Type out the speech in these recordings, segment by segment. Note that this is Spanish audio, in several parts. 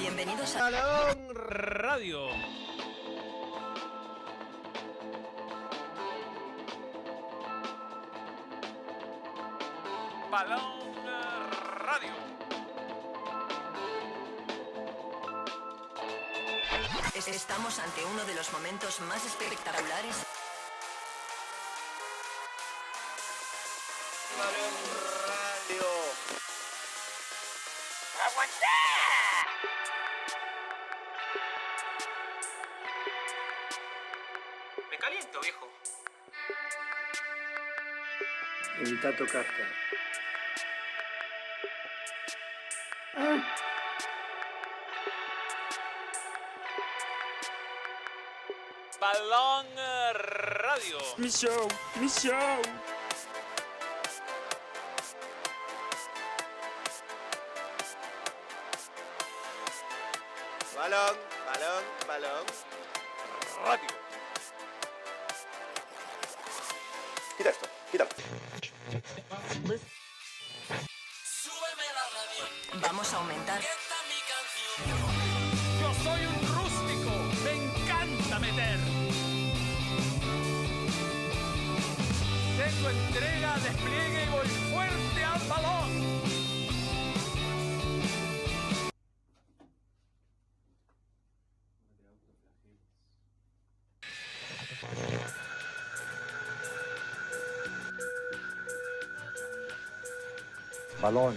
Bienvenidos a Balón Radio. Balón Radio. Es- Estamos ante uno de los momentos más espectaculares. Tocarte. Balón Radio. Mi show, mi show. Balón.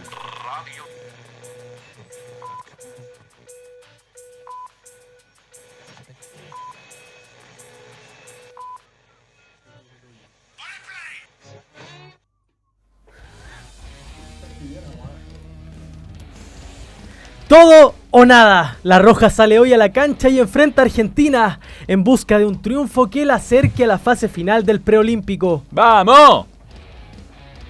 Todo o nada. La Roja sale hoy a la cancha y enfrenta a Argentina en busca de un triunfo que la acerque a la fase final del preolímpico. ¡Vamos!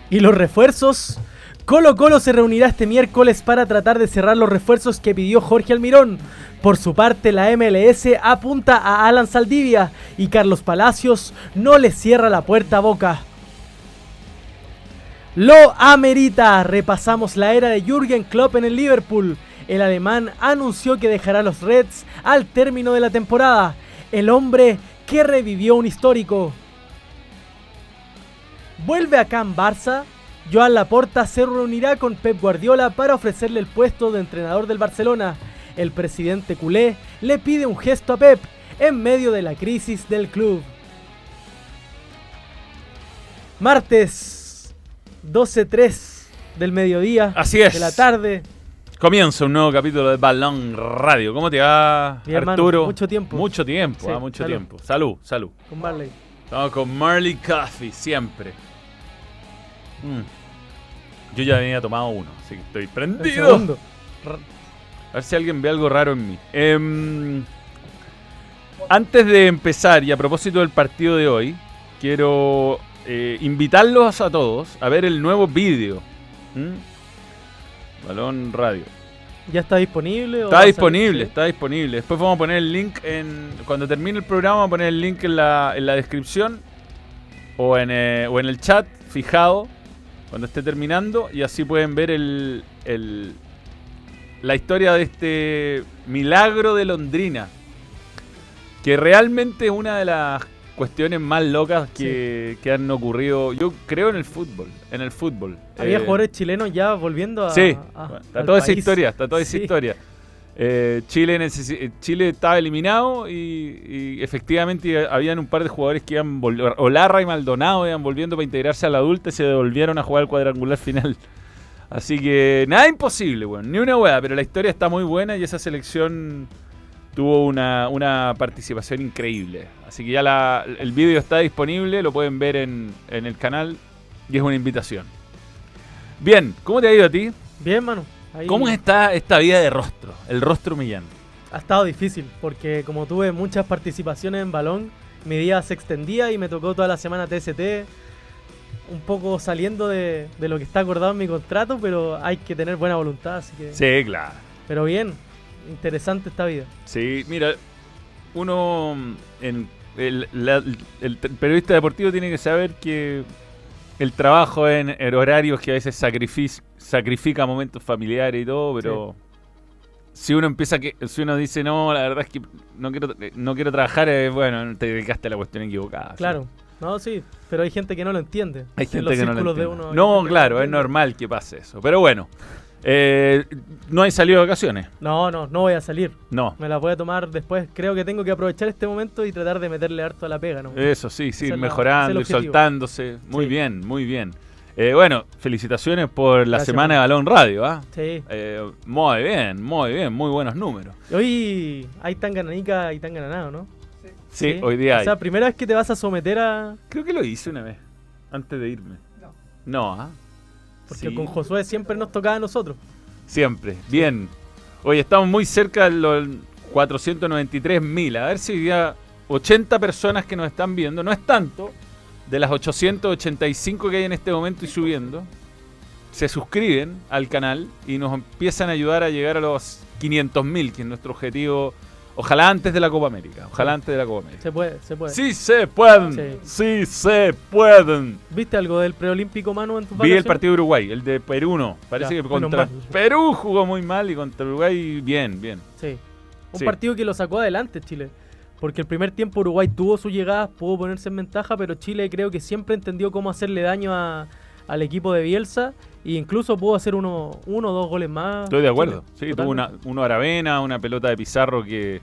¿Y los refuerzos? Colo Colo se reunirá este miércoles para tratar de cerrar los refuerzos que pidió Jorge Almirón. Por su parte, la MLS apunta a Alan Saldivia y Carlos Palacios no le cierra la puerta a Boca. Lo amerita. Repasamos la era de Jürgen Klopp en el Liverpool. El alemán anunció que dejará los Reds al término de la temporada. El hombre que revivió un histórico. Vuelve acá en Barça. Joan Laporta se reunirá con Pep Guardiola para ofrecerle el puesto de entrenador del Barcelona. El presidente culé le pide un gesto a Pep en medio de la crisis del club. Martes 12.03 del mediodía. Así es. De la tarde. Comienza un nuevo capítulo de Balón Radio. ¿Cómo te va, hermano. Arturo? Mucho tiempo. Mucho tiempo, Sí, ah, mucho salud. tiempo. Salud, salud. Con Marley. Estamos con Marley Coffee, siempre. Mm. Yo ya venía tomado uno, así que estoy El prendido. segundo. A ver si alguien ve algo raro en mí. Em, antes de empezar, y a propósito del partido de hoy, quiero eh, invitarlos a todos a ver el nuevo vídeo. ¿Mm? Balón Radio. ¿Ya está disponible? o Está salir? disponible, está disponible. Después vamos a poner el link en. Cuando termine el programa, vamos a poner el link en la, en la descripción o en, eh, o en el chat fijado cuando esté terminando. Y así pueden ver el, el- la historia de este milagro de Londrina. Que realmente es una de las cuestiones más locas que, que han ocurrido. Yo creo en el fútbol. En el fútbol. Había Eh, jugadores chilenos ya volviendo a. Sí, a- está toda esa historia, está toda esa Sí. historia. Eh, Chile, eh, Chile estaba eliminado y, efectivamente habían un par de jugadores que iban Olarra y Maldonado iban volviendo para integrarse a la adulta y se devolvieron a jugar el cuadrangular final. Así que nada imposible, bueno, ni una hueá, pero la historia está muy buena y esa selección tuvo una, una participación increíble. Así que ya la- el vídeo está disponible, lo pueden ver en, en el canal y es una invitación. Bien, ¿cómo te ha ido a ti? Bien, mano. Ahí ¿Cómo está esta vida de rostro? El rostro humillante. Ha estado difícil porque como tuve muchas participaciones en balón, mi día se extendía y me tocó toda la semana TST. Un poco saliendo de, de lo que está acordado en mi contrato, pero hay que tener buena voluntad, así que. Sí, claro. Pero bien, interesante esta vida. Sí, mira, uno mm, en el, la- el t- periodista deportivo tiene que saber que el trabajo en, en horarios que a veces sacrific- sacrifica momentos familiares y todo, pero si uno empieza que si uno dice no, la verdad es que no quiero no quiero trabajar, eh, bueno, te dedicaste a la cuestión equivocada. Claro. No, sí, pero hay gente que no lo entiende. Hay En gente los que no lo círculos de entiende. uno No, claro, es entiende. normal que pase eso. Pero bueno, eh, no hay salido de vacaciones. No, no, no voy a salir. No. Me la voy a tomar después. Creo que tengo que aprovechar este momento y tratar de meterle harto a la pega, ¿no? Eso sí, sí, la- mejorando y soltándose. Muy Sí. bien, muy bien. Eh, bueno, felicitaciones por la Gracias, semana de. Balón Radio, ¿ah? Sí. Eh, muy bien, muy bien, muy buenos números. Hoy hay tan gananica y tan gananado, ¿no? Sí, hoy día O hay. sea, primera vez que te vas a someter a. Creo que lo hice una vez, antes de irme. No. ¿ah? Porque Sí, con Josué siempre nos tocaba a nosotros. Siempre, bien. Hoy estamos muy cerca de los 493 mil. A ver si día 80 personas que nos están viendo, no es tanto, de las 885 que hay en este momento y subiendo, se suscriben al canal y nos empiezan a ayudar a llegar a los 500 mil, que es nuestro objetivo, ojalá antes de la Copa América. Ojalá antes de la Copa América. Se puede, se puede. Sí se pueden, Sí. sí se pueden. ¿Viste algo del preolímpico, Manu, en tu Vi el partido de Uruguay, el de Perú no. Parece Ya, que contra. Perú jugó muy mal y contra Uruguay bien, bien. Sí. Un Sí. partido que lo sacó adelante Chile. Porque el primer tiempo Uruguay tuvo sus llegadas, pudo ponerse en ventaja, pero Chile creo que siempre entendió cómo hacerle daño a- al equipo de Bielsa e incluso pudo hacer uno, uno o dos goles más. Estoy de acuerdo. Chile, Sí, tuvo una, uno a Aravena, una pelota de Pizarro que,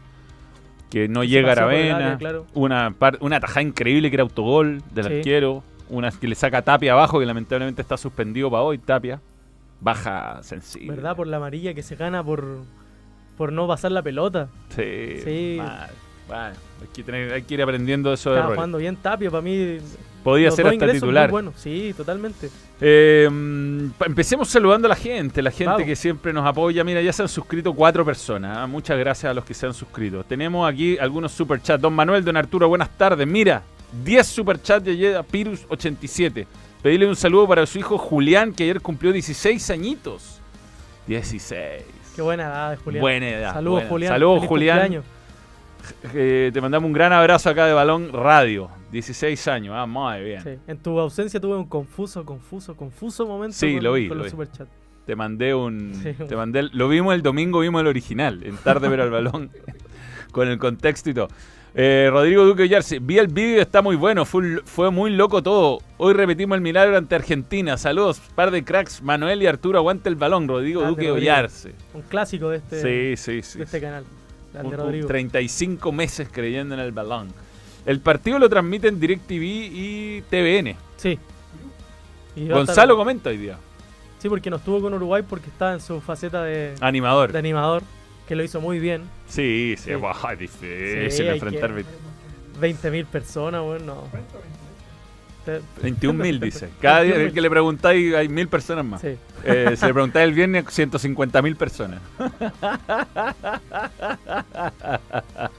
que no Que llega a Aravena. área, claro. Una, par- una tajada increíble que era autogol del Sí. arquero. Una que le saca Tapia abajo, que lamentablemente está suspendido para hoy. Tapia. Baja sensible. ¿Verdad? Por la amarilla que se gana por, por no pasar la pelota. Sí. Sí. mal. Hay que, tener- hay que ir aprendiendo eso de Estaba errores. jugando bien Tapia, para mí. Podía los ser hasta titular. buenos. Sí, totalmente. Eh, mm, empecemos saludando a la gente, la gente Vamos. que siempre nos apoya. Mira, ya se han suscrito cuatro personas. ¿ah? Muchas gracias a los que se han suscrito. Tenemos aquí algunos superchats. Don Manuel, don Arturo, buenas tardes. Mira, 10 superchats de ayer a Pirus87. Pedirle un saludo para su hijo Julián, que ayer cumplió 16 añitos. 16. Qué buena edad Julián. Buena edad, Saludos, buena. Julián. Saludos, Feliz Julián. cumpleaños. Eh, te mandamos un gran abrazo acá de Balón Radio. 16 años. Ah, muy bien. Sí. En tu ausencia tuve un confuso, confuso, confuso momento Sí, con, lo vi, con lo los vi. superchats. Te mandé un. Sí. Te mandé el- lo vimos el domingo, vimos el original, en tarde ver al balón, con el contexto y todo. Eh, Rodrigo Duque Ollarse, vi el vídeo, está muy bueno, fue, muy loco todo. Hoy repetimos el milagro ante Argentina. Saludos, par de cracks, Manuel y Arturo, aguante el balón, Rodrigo Grande, Duque. Ollarse. Un clásico de este, Sí, sí, sí. de este canal. Grande Un- Rodrigo. 35 meses creyendo en el balón. El partido lo transmiten DirecTV y TVN. Sí. Y Gonzalo estar- comenta hoy día. Sí, porque no estuvo con Uruguay porque estaba en su faceta de, Animador. de animador, que lo hizo muy bien. Sí, sí, Sí. buah, difícil Sí, enfrentar que- 20.000 personas, bueno, no. Te- 21 mil, dice. Cada día 21.000. que le preguntáis hay mil personas más. Sí. Eh, si le preguntáis el viernes, 150 mil personas.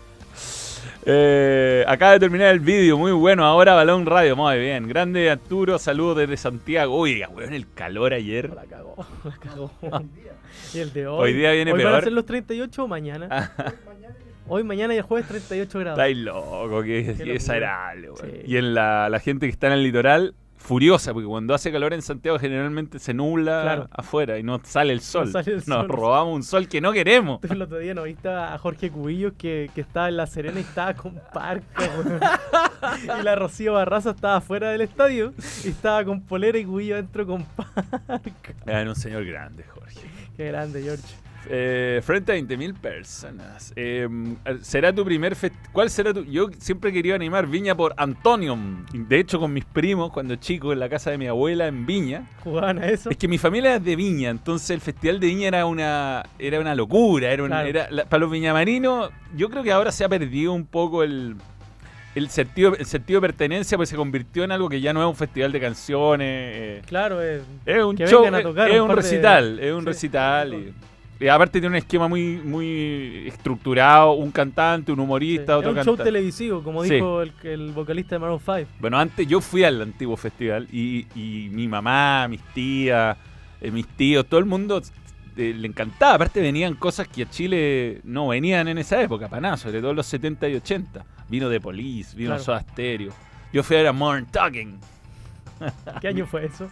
Eh, acaba de terminar el vídeo, muy bueno. Ahora Balón Radio, muy bien. Grande Arturo, saludos desde Santiago. Oiga, weón, el calor ayer. La cagó, la cagó. y el de hoy. Hoy día viene ¿Hoy van peor. a ser los 38 o mañana? Hoy, mañana y el jueves 38 grados. Estáis loco, que, que locura. desagradable, weón. Sí. Y en la, la gente que está en el litoral, furiosa, porque cuando hace calor en Santiago generalmente se nubla Claro. afuera y no sale el sol. sale el Nos sol. robamos un sol que no queremos. Tú El otro día no viste a Jorge Cubillos que, que estaba en La Serena y estaba con weón. Y la Rocío Barraza estaba fuera del estadio y estaba con polera y Cubillo adentro con parca. Era un señor grande, Jorge. Qué grande, George. Eh, frente a 20.000 personas. Eh, ¿Será tu primer ¿Cuál será tu...? Yo siempre querido animar Viña por Antonium. De hecho, con mis primos, cuando chico, en la casa de mi abuela en Viña. ¿Jugaban a eso? Es que mi familia es de Viña, entonces el Festival de Viña era una, era una locura. Era, un- Claro. era- la- para los viñamarinos, yo creo que ahora se ha perdido un poco el, el, sentido, el sentido de pertenencia, pues se convirtió en algo que ya no es un festival de canciones. eh, Claro, es. es un show, es- es un un par de- recital, es un recital. Y, aparte tiene un esquema muy, muy estructurado, un cantante, un humorista, es otro un show televisivo, como Sí. dijo el, el vocalista de Maroon 5. Bueno, antes yo fui al antiguo festival y, y mi mamá, mis tías, eh, mis tíos, todo el mundo eh, le encantaba. Aparte venían cosas que a Chile no venían en esa época, para nada, sobre todo en los 70 y 80. Vino de Police, vino Claro. Soda Stereo. Yo fui a ver a Modern Talking. ¿Qué año fue eso?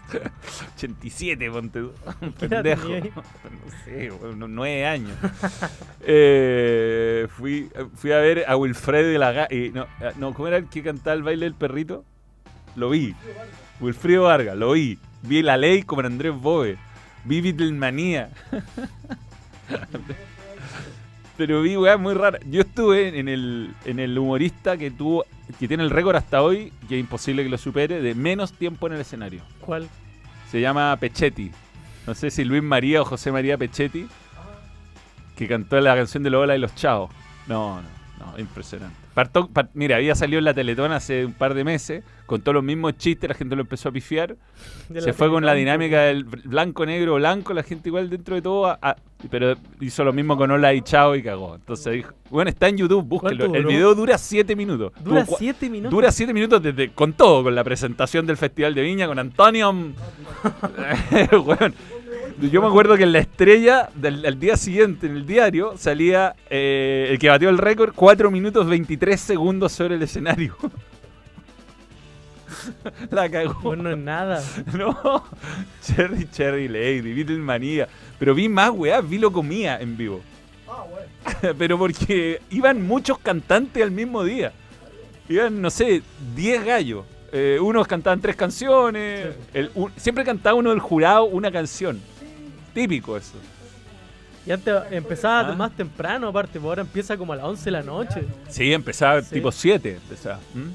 87, ponte tú. Un ¿Qué edad pendejo. No sé, bueno, nueve años. Eh, fui, fui a ver a Wilfredo de la eh, no, eh, no, ¿cómo era el que cantaba el baile del perrito? Lo vi. Wilfrido Vargas, lo vi. Vi La Ley como Andrés Bove. Vi Beatlemanía. Pero vi weá muy rara. Yo estuve en el, en el humorista que tuvo, que tiene el récord hasta hoy, que es imposible que lo supere, de menos tiempo en el escenario. ¿Cuál? Se llama Pechetti. No sé si Luis María o José María Pechetti. Que cantó la canción de Lola y los Chavos. No, no, no, impresionante. Partó- mira, había salido en la Teletón hace un par de meses, contó los mismos chistes, la gente lo empezó a pifiar. Se fue con la dinámica del blanco, negro, blanco, la gente igual dentro de todo, a- a- pero hizo lo mismo con Hola y Chao y cagó. Entonces dijo, bueno, está en YouTube, búsquelo. ¿Cuánto El video dura 7 minutos. Dura Tuvo cua- 7 minutos. Dura 7 minutos desde, con todo, con la presentación del Festival de Viña, con Antonio. Weón. Yo me acuerdo que en la estrella del al día siguiente, en el diario, salía eh, el que batió el récord, 4 minutos 23 segundos sobre el escenario. la cagó. Bueno, no es nada. No, Cherry Cherry Lady, Beatlemanía. Pero vi más, weá, vi lo comía en vivo. Pero porque iban muchos cantantes al mismo día. Iban, no sé, 10 gallos. Eh, unos cantaban tres canciones. el- un- siempre cantaba uno del jurado una canción. Típico eso. Y antes empezaba Ah. más temprano, aparte, ahora empieza como a las 11 de la noche. Sí, empezaba Sí. tipo 7. Empezaba. ¿m?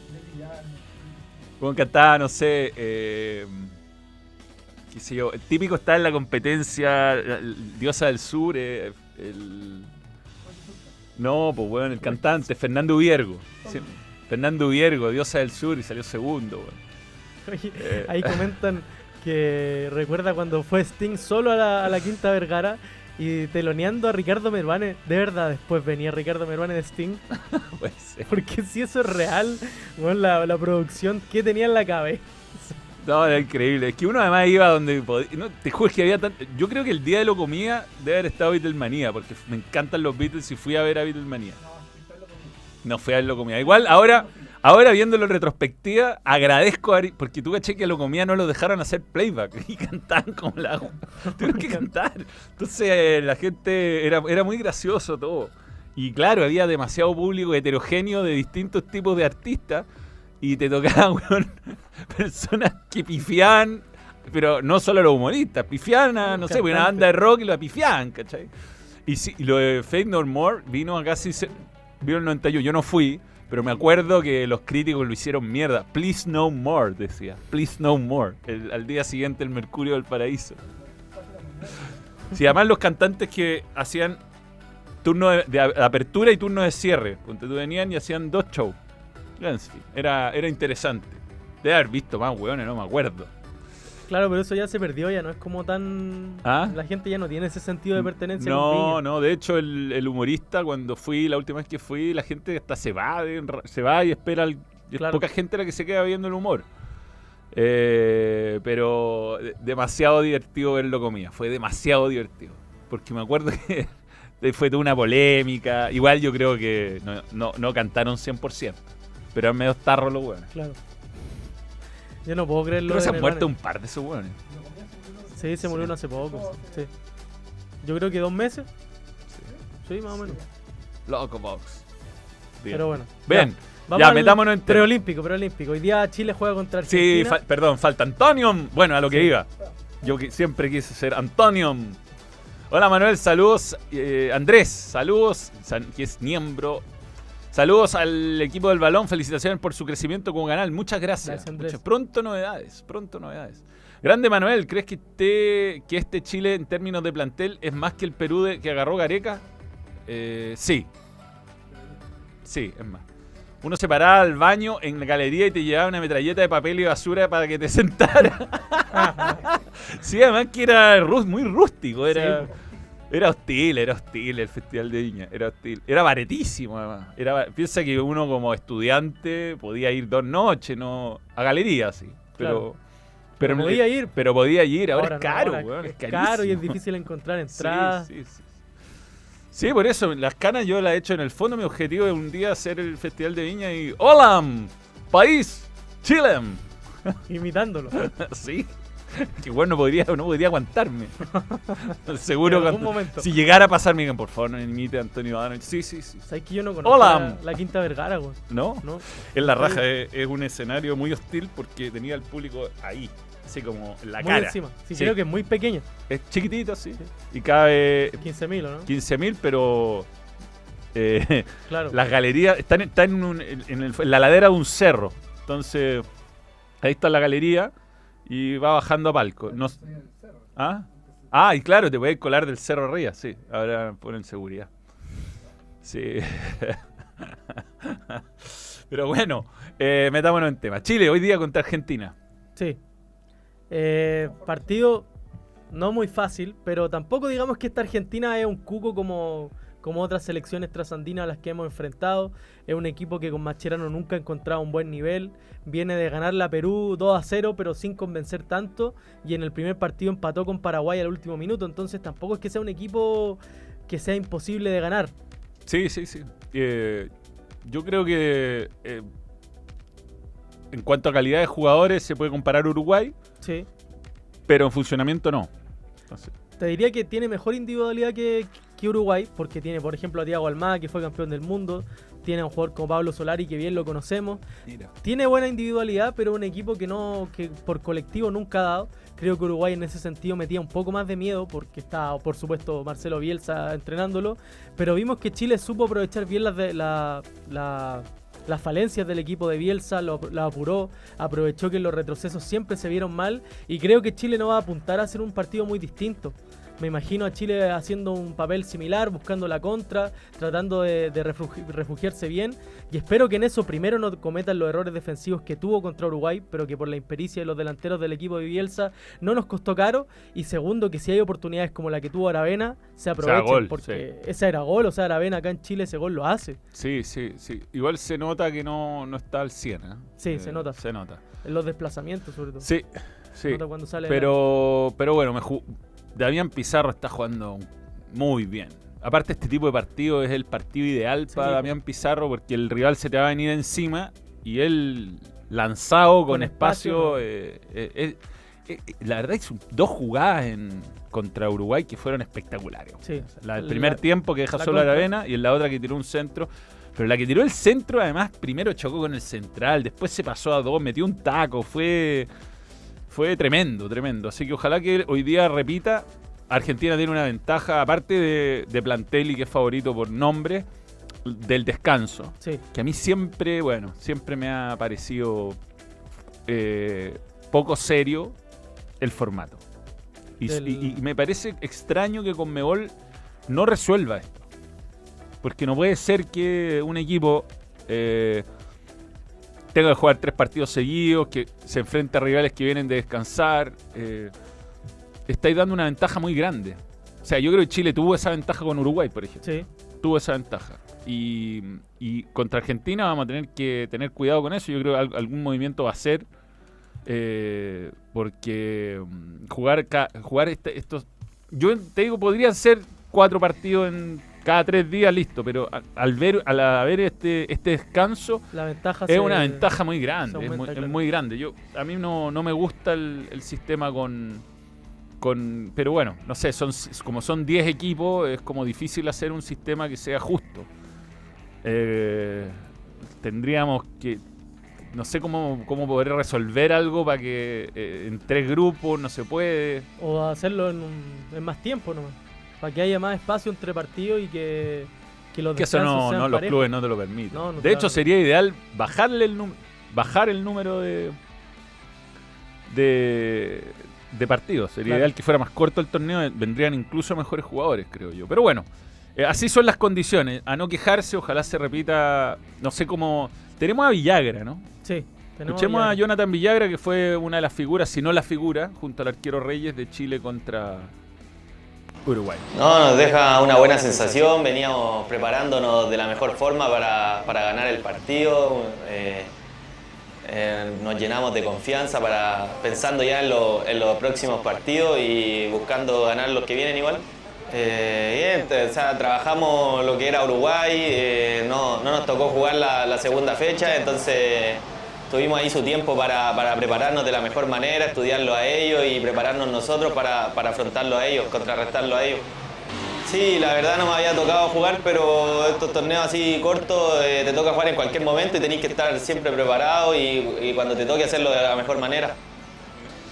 Como cantaba, no sé. Eh, qué sé yo. El típico está en la competencia. la- la Diosa del Sur. eh, el. No, pues bueno, el cantante, Fernando Viergo. Fernando Viergo, Diosa del Sur, y salió segundo. Oye, Eh. Ahí comentan que recuerda cuando fue Sting solo a la, a la Quinta Vergara y teloneando a Ricardo Meruane. De verdad, después venía Ricardo Meruane de Sting. Porque si eso es real, bueno, la, la producción que tenía en la cabeza. No, era increíble. Es que uno además iba donde podía. No, te juro que había tan... Yo creo que el día de lo comía debe haber estado Beatlemanía, porque me encantan los Beatles y fui a ver a Beatlemanía. No fui a ver lo comía. Igual, ahora, ahora viéndolo en retrospectiva, agradezco a Ari- porque tú caché que lo comía no lo dejaron hacer playback y cantaban como la. Tuvieron que cantar. Entonces la gente era, era muy gracioso todo. Y claro, había demasiado público heterogéneo de distintos tipos de artistas y te tocaban, weón, personas que pifiaban, pero no solo los humoristas, pifiaban a, no sé, pues, una banda de rock y lo pifiaban, ¿cachai? Y, sí, y lo de Faith No More vino acá, sí, vino el 91, yo no fui, pero me acuerdo que los críticos lo hicieron mierda. Please no more, decía. Please no more. El- al día siguiente el Mercurio del Paraíso. Sí, además los cantantes que hacían turno de, apertura y turno de cierre. Ponte tú venían y hacían dos shows. Era, era interesante. Debe haber visto más, weones, no me acuerdo. Claro, pero eso ya se perdió, ya no es como tan... ¿Ah? La gente ya no tiene ese sentido de pertenencia. No, no, de hecho el, el humorista cuando fui, la última vez que fui, la gente hasta se va, se va y espera, al- Claro. poca gente la que se queda viendo el humor. Eh, pero de- demasiado divertido verlo comía, fue demasiado divertido. Porque me acuerdo que fue toda una polémica, igual yo creo que no, no, no cantaron 100%, pero eran medio tarros los hueones. Claro. Yo no puedo creerlo. Que se han muerto un par de esos hueones. Sí, se murió uno hace poco. Sí. Yo creo que dos meses. Sí, más o menos. Loco Box. Bien. Pero bueno. Bien, Ya, vamos ya metámonos en. Preolímpico, preolímpico. Hoy día Chile juega contra Sí, Argentina. fa- perdón, falta Antonio. Bueno, a lo que Sí. iba. Yo que siempre quise ser Antonio. Hola Manuel, saludos. Eh, Andrés, saludos, san- que es miembro. Saludos al equipo del balón, felicitaciones por su crecimiento como canal. Muchas gracias. Muchas- pronto novedades, pronto novedades. Grande Manuel, ¿crees que, te- que este Chile en términos de plantel es más que el Perú de- que agarró Gareca? Eh, sí. Sí, es más. Uno se paraba al baño en la galería y te llevaba una metralleta de papel y basura para que te sentara. sí, además que era muy rústico, era, Sí. Era hostil, era hostil el Festival de Viña, era hostil. Era baratísimo además. Era, piensa que uno como estudiante podía ir dos noches, no a galería, sí. Pero, Claro. pero, Pero podía ir. Pero podía ir, ahora, Ahora es no, caro, ahora weón, es, es caro y es difícil encontrar Sí, entradas. sí, sí. Sí, por eso, las canas yo las he hecho en el fondo. Mi objetivo es un día hacer el Festival de Viña y. ¡Hola! ¡País! ¡Chile! imitándolo. sí. Que bueno, no podría, no podría aguantarme. Seguro En que algún momento. si llegara a pasar, me digan, por favor, no imite a Antonio Ivanovic. Sí, sí, sí. ¿Sabes que yo no conozco Hola. La, la Quinta Vergara, weón? ¿No? ¿No? En la raja es, es un escenario muy hostil porque tenía al público ahí, así como en la Muy cara. encima. Sí, Sí. creo que es muy pequeña. Es chiquitito, sí. Y cabe 15.000, ¿o no? 15.000, pero eh, Claro. las galerías están, están en, un- en el- en la ladera de un cerro. Entonces, ahí está la galería y va bajando a palco. No, ¿Ah? ah, y claro, te puedes colar del cerro arriba, sí. Ahora ponen seguridad. Sí. Pero bueno, eh, metámonos en tema. Chile, hoy día contra Argentina. Sí. Eh, partido no muy fácil, pero tampoco digamos que esta Argentina es un cuco como, como otras selecciones trasandinas a las que hemos enfrentado. Es un equipo que con Macherano nunca ha encontrado un buen nivel. Viene de ganar la Perú 2 a 0, pero sin convencer tanto. Y en el primer partido empató con Paraguay al último minuto. Entonces tampoco es que sea un equipo que sea imposible de ganar. Sí, sí, sí. Eh, yo creo que eh, en cuanto a calidad de jugadores se puede comparar Uruguay, Sí. pero en funcionamiento no. Te diría que tiene mejor individualidad que, Uruguay, porque tiene, por ejemplo, a Thiago Almada, que fue campeón del mundo. Tiene a un jugador como Pablo Solari, que bien lo conocemos. Tiene buena individualidad, pero un equipo que no que por colectivo nunca ha dado. Creo que Uruguay en ese sentido metía un poco más de miedo, porque está, por supuesto, Marcelo Bielsa entrenándolo. Pero vimos que Chile supo aprovechar bien las, de, la, la- las falencias del equipo de Bielsa, lo, la apuró, aprovechó que los retrocesos siempre se vieron mal. Y creo que Chile no va a apuntar a hacer un partido muy distinto. Me imagino a Chile haciendo un papel similar, buscando la contra, tratando de, de refugi- refugiarse bien. Y espero que en eso primero no cometan los errores defensivos que tuvo contra Uruguay, pero que por la impericia de los delanteros del equipo de Bielsa no nos costó caro. Y segundo, que si hay oportunidades como la que tuvo Aravena, se aprovechen. gol, porque esa era gol, o sea, Aravena acá en Chile ese gol lo hace. sí, sí, sí. Igual se nota que no, no está al 100. ¿eh? Sí, se nota. Se nota. En los desplazamientos, sobre todo. Sí, sí. Se nota cuando sale Pero, pero bueno, me Damián Pizarro está jugando muy bien. Aparte, este tipo de partido es el partido ideal Sí, para. Damián Pizarro porque el rival se te va a venir encima y él lanzado con, Con espacio. espacio, eh, eh, eh, la verdad hizo dos jugadas en, contra Uruguay que fueron espectaculares. Sí. La del La- primer tiempo que deja la solo a contra. Aravena y en la otra que tiró un centro. Pero la que tiró el centro, además, primero chocó con el central, después se pasó a dos, metió un taco, fue, fue tremendo, tremendo. Así que ojalá que hoy día repita. Argentina tiene una ventaja, aparte de, de Plantelli, que es favorito por nombre, del descanso. Sí, Que a mí siempre, bueno, siempre me ha parecido eh, poco serio el formato. Y, Del- y- y me parece extraño que Conmebol no resuelva esto. Porque no puede ser que un equipo eh, tenga que jugar tres partidos seguidos, que se enfrente a rivales que vienen de descansar. Eh, estáis dando una ventaja muy grande. O sea, yo creo que Chile tuvo esa ventaja con Uruguay, por ejemplo sí. tuvo esa ventaja. Y, y contra Argentina vamos a tener que tener cuidado con eso. Yo creo que al- algún movimiento va a ser. eh, porque mm, jugar, jugar este- estos. Yo te digo, podrían ser cuatro partidos en cada tres días, listo. Pero al ver, al haber este, este descanso, La ventaja es se- una ventaja muy grande. Es muy, es grande. Yo, a mí no, no me gusta el, el sistema con, con. Pero bueno, no sé, son como son 10 equipos, es como difícil hacer un sistema que sea justo. Eh, tendríamos que. No sé cómo, cómo poder resolver algo para que eh, en tres grupos no se puede. O hacerlo en, un- en más tiempo nomás. Para que haya más espacio entre partidos y que, que los Que eso no, sean no los clubes no te lo permiten. No, no de hecho, sería ideal bajarle el bajar el número de de, de partidos. Sería Claro. ideal que fuera más corto el torneo, vendrían incluso mejores jugadores, creo yo. Pero bueno, eh, así son las condiciones. A no quejarse, ojalá se repita, no sé cómo tenemos a Villagra, ¿no? Sí. tenemos Escuchemos a Jonathan Villagra, que fue una de las figuras, si no la figura, junto al arquero Reyes de Chile contra Uruguay. No, nos deja una buena sensación, veníamos preparándonos de la mejor forma para, para ganar el partido, eh, eh, nos llenamos de confianza para, pensando ya en, lo- los próximos partidos y buscando ganar los que vienen igual. Eh, trabajamos lo que era Uruguay, eh, no, no nos tocó jugar la, la segunda fecha, entonces tuvimos ahí su tiempo para, para prepararnos de la mejor manera, estudiarlo a ellos y prepararnos nosotros para, para afrontarlo a ellos, contrarrestarlo a ellos. Sí, la verdad no me había tocado jugar, pero estos torneos así cortos eh, te toca jugar en cualquier momento y tenés que estar siempre preparado y, y cuando te toque hacerlo de la mejor manera.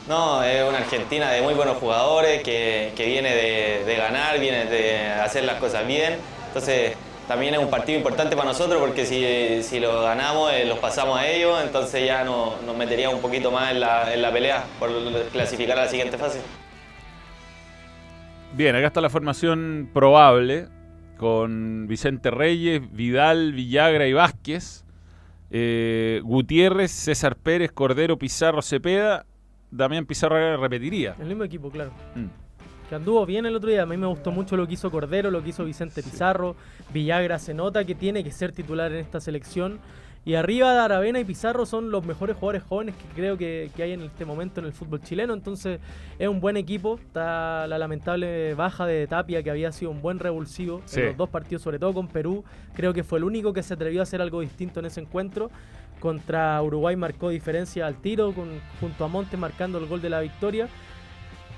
No, es una Argentina de muy buenos jugadores, que, que viene de, de ganar, viene de hacer las cosas bien. Entonces, también es un partido importante para nosotros porque si, si lo ganamos, eh, los pasamos a ellos, entonces ya no- nos metería un poquito más en la, en la pelea por clasificar a la siguiente fase. Bien, acá está la formación probable con Vicente Reyes, Vidal, Villagra y Vázquez. Eh, Gutiérrez, César Pérez, Cordero, Pizarro, Cepeda. Damián Pizarro repetiría. El mismo equipo, claro. Mm. Que anduvo bien el otro día. A mí me gustó mucho lo que hizo Cordero, lo que hizo Vicente Pizarro. Villagra se nota que tiene que ser titular en esta selección. Y arriba de Aravena y Pizarro son los mejores jugadores jóvenes que creo que, que hay en este momento en el fútbol chileno. Entonces es un buen equipo. Está la lamentable baja de Tapia, que había sido un buen revulsivo Sí. en los dos partidos, sobre todo con Perú. Creo que fue el único que se atrevió a hacer algo distinto en ese encuentro. Contra Uruguay marcó diferencia al tiro, con, junto a Montes marcando el gol de la victoria.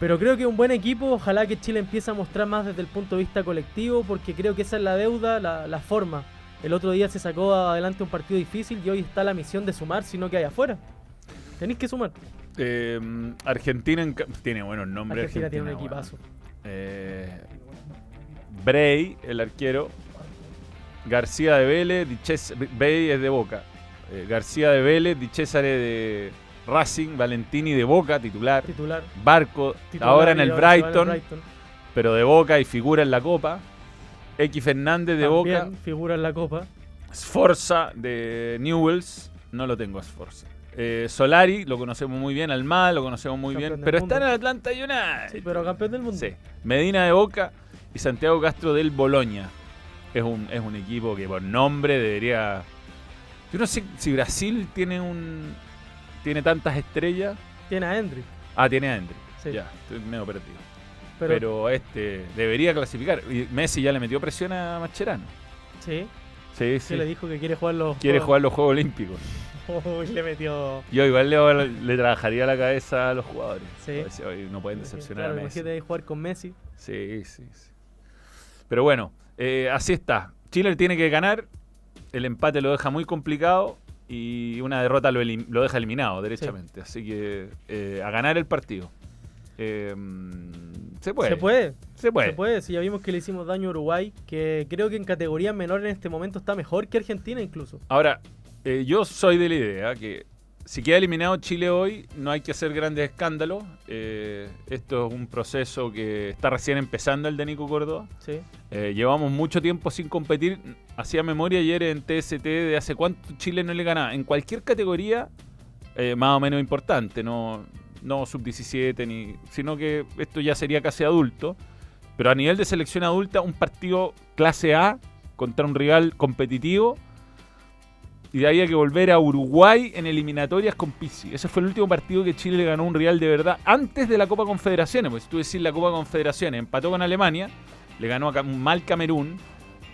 Pero creo que un buen equipo. Ojalá que Chile empiece a mostrar más desde el punto de vista colectivo, porque creo que esa es la deuda, la, la forma. El otro día se sacó adelante un partido difícil y hoy está la misión de sumar, sino que hay afuera. Tenéis que sumar. Eh, Argentina en tiene buenos nombres. Argentina tiene un bueno. equipazo. Eh, Bray, el arquero. García de Vélez, Di Ces- Bray es de Boca. Eh, García de Vélez, Di Cesare de Racing, Valentini de Boca, titular. Titular. Barco, titular ahora en el Brighton, pero de Boca y figura en la Copa. X Fernández de También Boca. figura en la Copa. Sforza de Newells, no lo tengo a Sforza. Eh, Solari, lo conocemos muy bien, Almada lo conocemos muy Campeón bien, pero mundo. está en el Atlanta United. Sí, pero campeón del mundo. Sí. Medina de Boca y Santiago Castro del Boloña. Es un, es un equipo que por nombre debería. Yo no sé si Brasil tiene un. Tiene tantas estrellas. Tiene a Hendrik. Ah, tiene a Hendrik. Sí. Ya, estoy medio perdido. Pero, Pero, este debería clasificar. Y Messi ya le metió presión a Mascherano. sí, Sí, sí le dijo que quiere jugar los Quiere juegos- jugar los Juegos Olímpicos. Uy, le metió. Yo igual le, le trabajaría la cabeza a los jugadores. Sí. Decía, "Oye, No pueden decepcionar Claro, a Messi. ahí jugar con Messi. Sí, sí, sí. Pero bueno, eh, así está. Chile tiene que ganar. El empate lo deja muy complicado. Y una derrota lo, deja eliminado, derechamente. Así que eh, a ganar el partido. Eh, se puede. Se puede. Se puede. Se puede, si ya vimos que le hicimos daño a Uruguay, que creo que en categorías menores en este momento está mejor que Argentina incluso. Ahora, eh, yo soy de la idea que si queda eliminado Chile hoy, no hay que hacer grandes escándalos. Eh, esto es un proceso que está recién empezando el de Nico Córdoba. Sí. Eh, llevamos mucho tiempo sin competir. Hacía memoria ayer en TST de hace cuánto Chile no le ganaba. En cualquier categoría eh, más o menos importante, no, no sub-17, ni, sino que esto ya sería casi adulto. Pero a nivel de selección adulta, un partido clase A contra un rival competitivo. Y hay que volver a Uruguay en eliminatorias con Pizzi. Ese fue el último partido que Chile le ganó un rival de verdad antes de la Copa Confederaciones. Pues si tú decís la Copa Confederaciones, empató con Alemania, le ganó a un mal Camerún,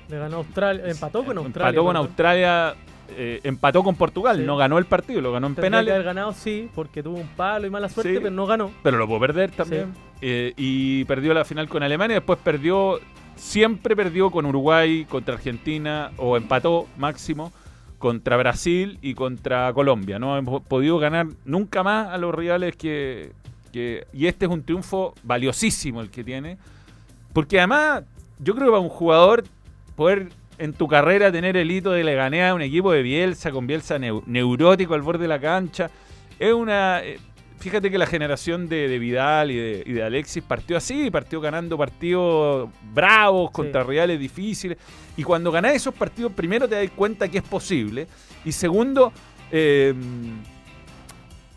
Le ganó Australia, empató con Australia. empató con. Australia, eh, empató con Portugal, Sí. no ganó el partido, lo ganó en Tendría que haber penales, ganado, sí, porque tuvo un palo y mala suerte, Sí. pero no ganó. pero lo pudo perder también. Eh, y perdió la final con Alemania, después perdió, siempre perdió con Uruguay, contra Argentina, o empató máximo contra Brasil y contra Colombia. No hemos podido ganar nunca más a los rivales que, que- Y este es un triunfo valiosísimo el que tiene. Porque además, yo creo que para un jugador poder en tu carrera tener el hito de le gané a un equipo de Bielsa, con Bielsa neu- neurótico al borde de la cancha, es una... Fíjate que la generación de, de Vidal y de, y de Alexis partió así, partió ganando partidos bravos contra rivales difíciles. Y cuando ganás esos partidos, primero te das cuenta que es posible. Y segundo, eh,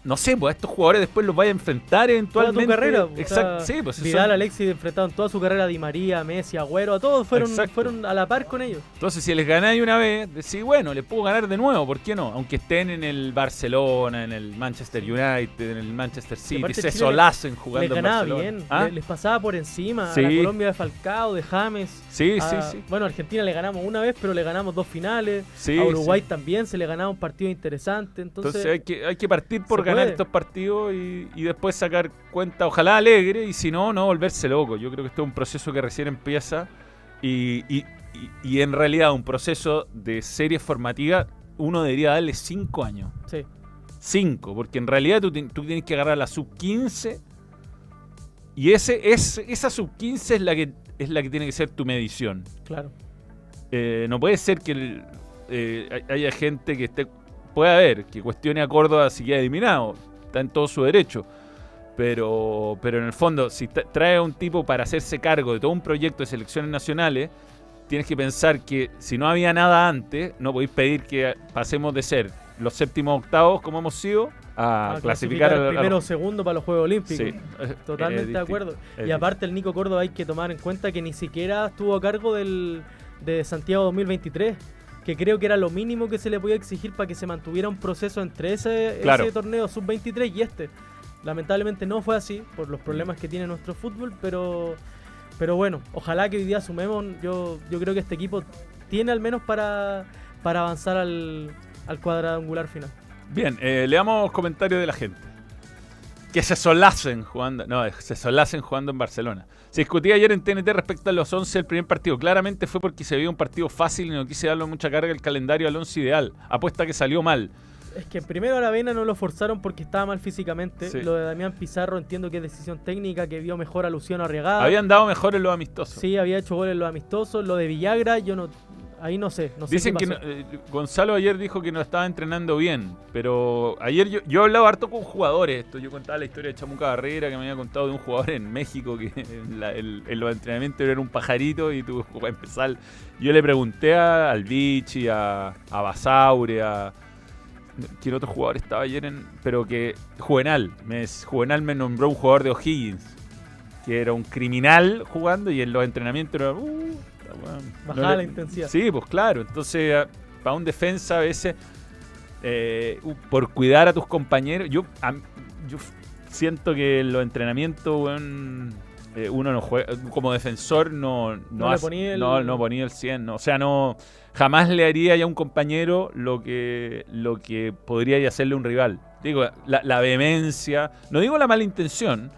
no sé, pues a estos jugadores después los vaya a enfrentar Toda eventualmente. tu carrera. o Exacto, sea, sí, pues Vidal, son- Alexis enfrentaron toda su carrera a Di María, Messi, Agüero, a todos fueron, Exacto. fueron a la par con ellos. Entonces, si les ganáis una vez, decís, bueno, les puedo ganar de nuevo, ¿por qué no? Aunque estén en el Barcelona, en el Manchester United, en el Manchester City, se solacen Les jugando en ganaba Barcelona. bien, ¿Ah? le- les pasaba por encima a Sí. la Colombia de Falcao, de James. Sí, a- sí, sí. Bueno, a Argentina le ganamos una vez, pero le ganamos dos finales. Sí, a Uruguay sí. también se le ganaba un partido interesante. Entonces, Entonces hay que, hay que partir por se ganar estos partidos y, y después sacar cuenta, ojalá alegre, y si no, no volverse loco. Yo creo que esto es un proceso que recién empieza y, y- en realidad un proceso de serie formativa, uno debería darle cinco años. sí, Cinco, porque en realidad tú, tú tienes que agarrar la sub 15 y ese, es, esa sub 15 es la, que, es la que tiene que ser tu medición. claro. Eh, no puede ser que el- eh, hay- haya gente que esté. Puede haber, que cuestione a Córdoba si queda eliminado. Está en todo su derecho. Pero, pero en el fondo, si tra- trae a un tipo para hacerse cargo de todo un proyecto de selecciones nacionales, tienes que pensar que si no había nada antes, no podéis pedir que pasemos de ser los séptimos octavos, como hemos sido, a, A clasificar, al- al- primero o segundo para los Juegos Olímpicos. Sí, es- Totalmente de acuerdo. es Y aparte el Nico Córdoba hay que tomar en cuenta que ni siquiera estuvo a cargo del, de Santiago 2023, que creo que era lo mínimo que se le podía exigir para que se mantuviera un proceso entre ese, Claro. ese torneo sub-23 y este. Lamentablemente no fue así por los problemas que tiene nuestro fútbol, pero, pero bueno, ojalá que hoy día sumemos. Yo, yo creo que este equipo tiene al menos para, para avanzar al, al cuadrangular final. Bien, eh, leamos comentarios de la gente. Que se solacen jugando. No, se solacen jugando en Barcelona. Se discutía ayer en TNT respecto a los 11 del primer partido. Claramente fue porque se veía un partido fácil y no quise darle mucha carga el calendario al 11 ideal. Apuesta que salió mal. Es que primero a la Vena no lo forzaron porque estaba mal físicamente. Sí. Lo de Damián Pizarro entiendo que es decisión técnica, que vio mejor a Luciano Arriagada. Habían dado mejor en los amistosos. Sí, había hecho goles en los amistosos. Lo de Villagra, yo no. Ahí no sé. No sé Dicen qué que pasó. no- eh, Gonzalo ayer dijo que no estaba entrenando bien, pero ayer yo, yo hablaba harto con jugadores. Esto yo contaba la historia de Chamuca Barrera que me había contado de un jugador en México que en, la- el- en los entrenamientos era un pajarito y tuvo que empezar. Yo le pregunté a, al Vichy, a, a Basaure, a quién otro jugador estaba ayer en, pero que Juvenal, me, Juvenal me nombró un jugador de O'Higgins que era un criminal jugando y en los entrenamientos era uh, bueno. Bajaba No la intensidad. Sí, pues claro. Entonces, a- para un defensa a veces, eh, por cuidar a tus compañeros, yo, a- yo siento que en los entrenamientos, weón, eh, uno no juega, como defensor no, no, No hace- ponía el- no, no ponía el 100. no. O sea, no jamás le haría ya a un compañero lo que, lo que podría hacerle un rival. Digo, la, la vehemencia, no digo la mala intención,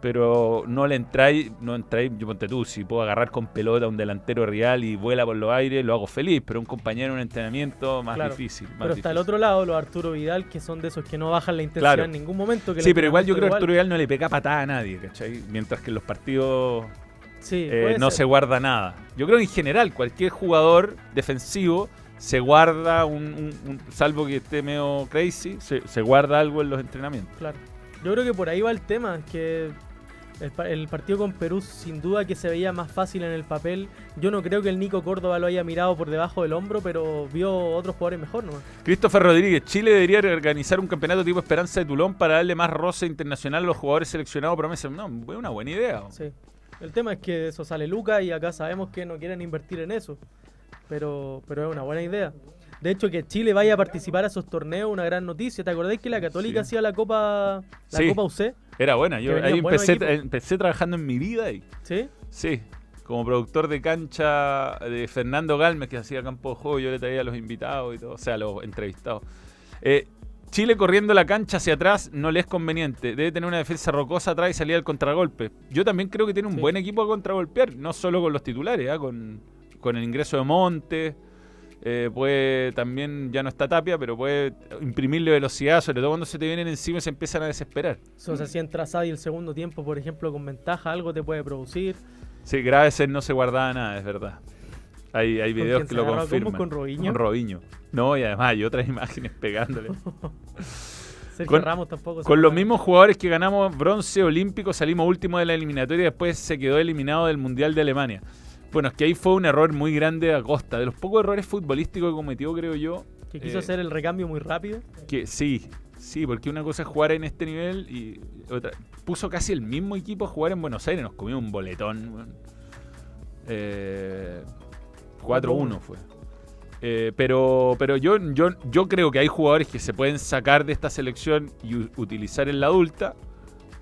pero no le entráis, no entráis, yo ponte tú, si puedo agarrar con pelota a un delantero real y vuela por los aires, lo hago feliz, pero un compañero en un entrenamiento más Claro. difícil. más Pero está al difícil. otro lado, los Arturo Vidal, que son de esos que no bajan la intensidad Claro. en ningún momento. Que Sí, el pero igual yo creo que Arturo Vidal no le pega patada a nadie, ¿cachai? Mientras que en los partidos Sí, eh, no ser. se guarda nada. Yo creo que en general cualquier jugador defensivo se guarda un, un- un- salvo que esté medio crazy, se, se guarda algo en los entrenamientos. Claro. Yo creo que por ahí va el tema, es que el, el partido con Perú sin duda que se veía más fácil en el papel. Yo no creo que el Nico Córdoba lo haya mirado por debajo del hombro, pero vio otros jugadores mejor nomás. Christopher Rodríguez, Chile debería organizar un campeonato tipo Esperanza de Tulón para darle más roce internacional a los jugadores seleccionados promesas. No, es una buena idea. Sí. El tema es que eso sale Luca y acá sabemos que no quieren invertir en eso. Pero, pero es una buena idea. De hecho, que Chile vaya a participar a esos torneos, una gran noticia. ¿Te acordáis que la Católica Sí. hacía la Copa la Sí. Copa UC? Era buena. Yo ahí empecé, trabajando en mi vida ahí. ¿Sí? Sí, como productor de cancha de Fernando Galmes, que hacía campo de juego, yo le traía a los invitados y todo, o sea, a los entrevistados. Eh, Chile corriendo la cancha hacia atrás no le es conveniente. Debe tener una defensa rocosa atrás y salir al contragolpe. Yo también creo que tiene un Sí. buen equipo a contragolpear, no solo con los titulares, ¿ah? con, con el ingreso de Monte. Eh, puede también, ya no está Tapia, pero puede imprimirle velocidad, sobre todo cuando se te vienen encima y se empiezan a desesperar. O sea, si entra Sadi el segundo tiempo, por ejemplo, con ventaja, algo te puede producir. Sí, Graveser no se guardaba nada, es verdad. Hay, hay ¿Con videos que lo confirman. ¿Con Robinho? Con Robinho. No, y además hay otras imágenes pegándole. Sergio Con- Ramos tampoco. Con los mismos jugadores que ganamos bronce olímpico, salimos último de la eliminatoria y después se quedó eliminado del Mundial de Alemania. Bueno, es que ahí fue un error muy grande de Acosta. De los pocos errores futbolísticos que cometió, creo yo, Que quiso eh, hacer el recambio muy rápido. que sí, Sí, porque una cosa es jugar en este nivel y otra. Puso casi el mismo equipo a jugar en Buenos Aires, nos comió un boletón. Eh, 4-1 fue. Eh, pero pero yo, yo, yo creo que hay jugadores que se pueden sacar de esta selección y utilizar en la adulta,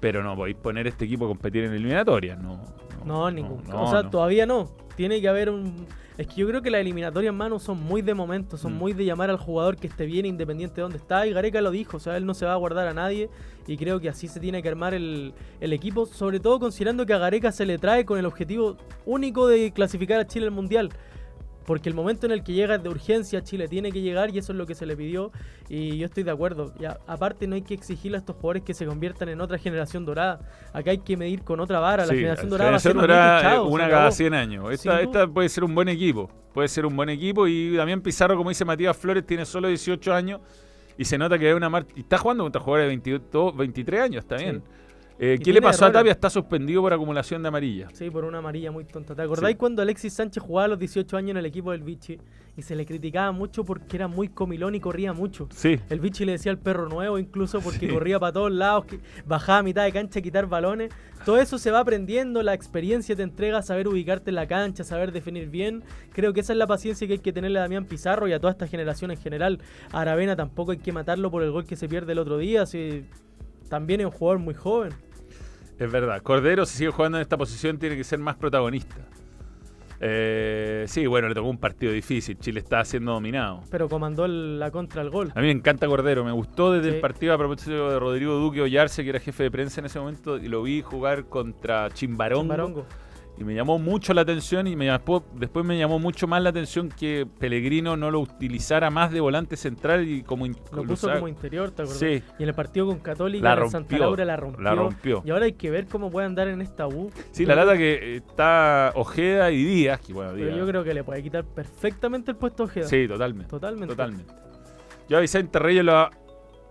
pero no podéis poner este equipo a competir en eliminatorias. No, No, ningún. o sea, todavía no. Tiene que haber un. Es que yo creo que las eliminatorias, mano, son muy de momento, son Mm. muy de llamar al jugador que esté bien independiente de dónde está. Y Gareca lo dijo, o sea, él no se va a guardar a nadie. Y creo que así se tiene que armar el, el equipo, sobre todo considerando que a Gareca se le trae con el objetivo único de clasificar a Chile al Mundial. Porque el momento en el que llega es de urgencia, Chile tiene que llegar y eso es lo que se le pidió. Y yo estoy de acuerdo. Y a- aparte, no hay que exigirle a estos jugadores que se conviertan en otra generación dorada. Acá hay que medir con otra vara. La Sí, generación dorada va a ser dorada, chao, eh, una cada 100 años. Esta, esta puede ser un buen equipo. Puede ser un buen equipo. Y también Pizarro, como dice Matías Flores, tiene solo 18 años. Y se nota que hay una marcha. Y está jugando contra jugadores de 22, 23 años, está Sí. Eh, ¿Qué le pasó a. Tapia? Está suspendido por acumulación de amarilla. Sí, por una amarilla muy tonta. ¿Te acordáis Sí. cuando Alexis Sánchez jugaba a los 18 años en el equipo del Vichy? Y se le criticaba mucho porque era muy comilón y corría mucho. Sí. El Vichy le decía al perro nuevo incluso porque Sí. corría para todos lados, que bajaba a mitad de cancha a quitar balones. Todo eso se va aprendiendo, la experiencia te entrega saber ubicarte en la cancha, saber definir bien. Creo que esa es la paciencia que hay que tenerle a Damián Pizarro y a toda esta generación en general. A Aravena tampoco hay que matarlo por el gol que se pierde el otro día, si también es un jugador muy joven. Es verdad. Cordero, si sigue jugando en esta posición, tiene que ser más protagonista. Eh, sí, bueno, le tocó un partido difícil. Chile está siendo dominado. Pero comandó el- la contra el gol. A mí me encanta Cordero, me gustó desde Sí. el partido a propósito de Rodrigo Duque Ollarse, que era jefe de prensa en ese momento, y lo vi jugar contra Chimbarongo. Chimbarongo. Y me llamó mucho la atención y me llamó- después me llamó mucho más la atención que Pellegrino no lo utilizara más de volante central y como... Lo puso como interior, ¿te acordás? Sí. Y en el partido con Católica La en Santa rompió, Laura la rompió. la rompió. Y ahora hay que ver cómo puede andar en esta U. Sí, la Pero- lata que está Ojeda y Díaz, que bueno, Pero Díaz- yo creo que le puede quitar perfectamente el puesto a Ojeda. Sí, totalmente. Totalmente. Totalmente. Yo a Vicente Reyes lo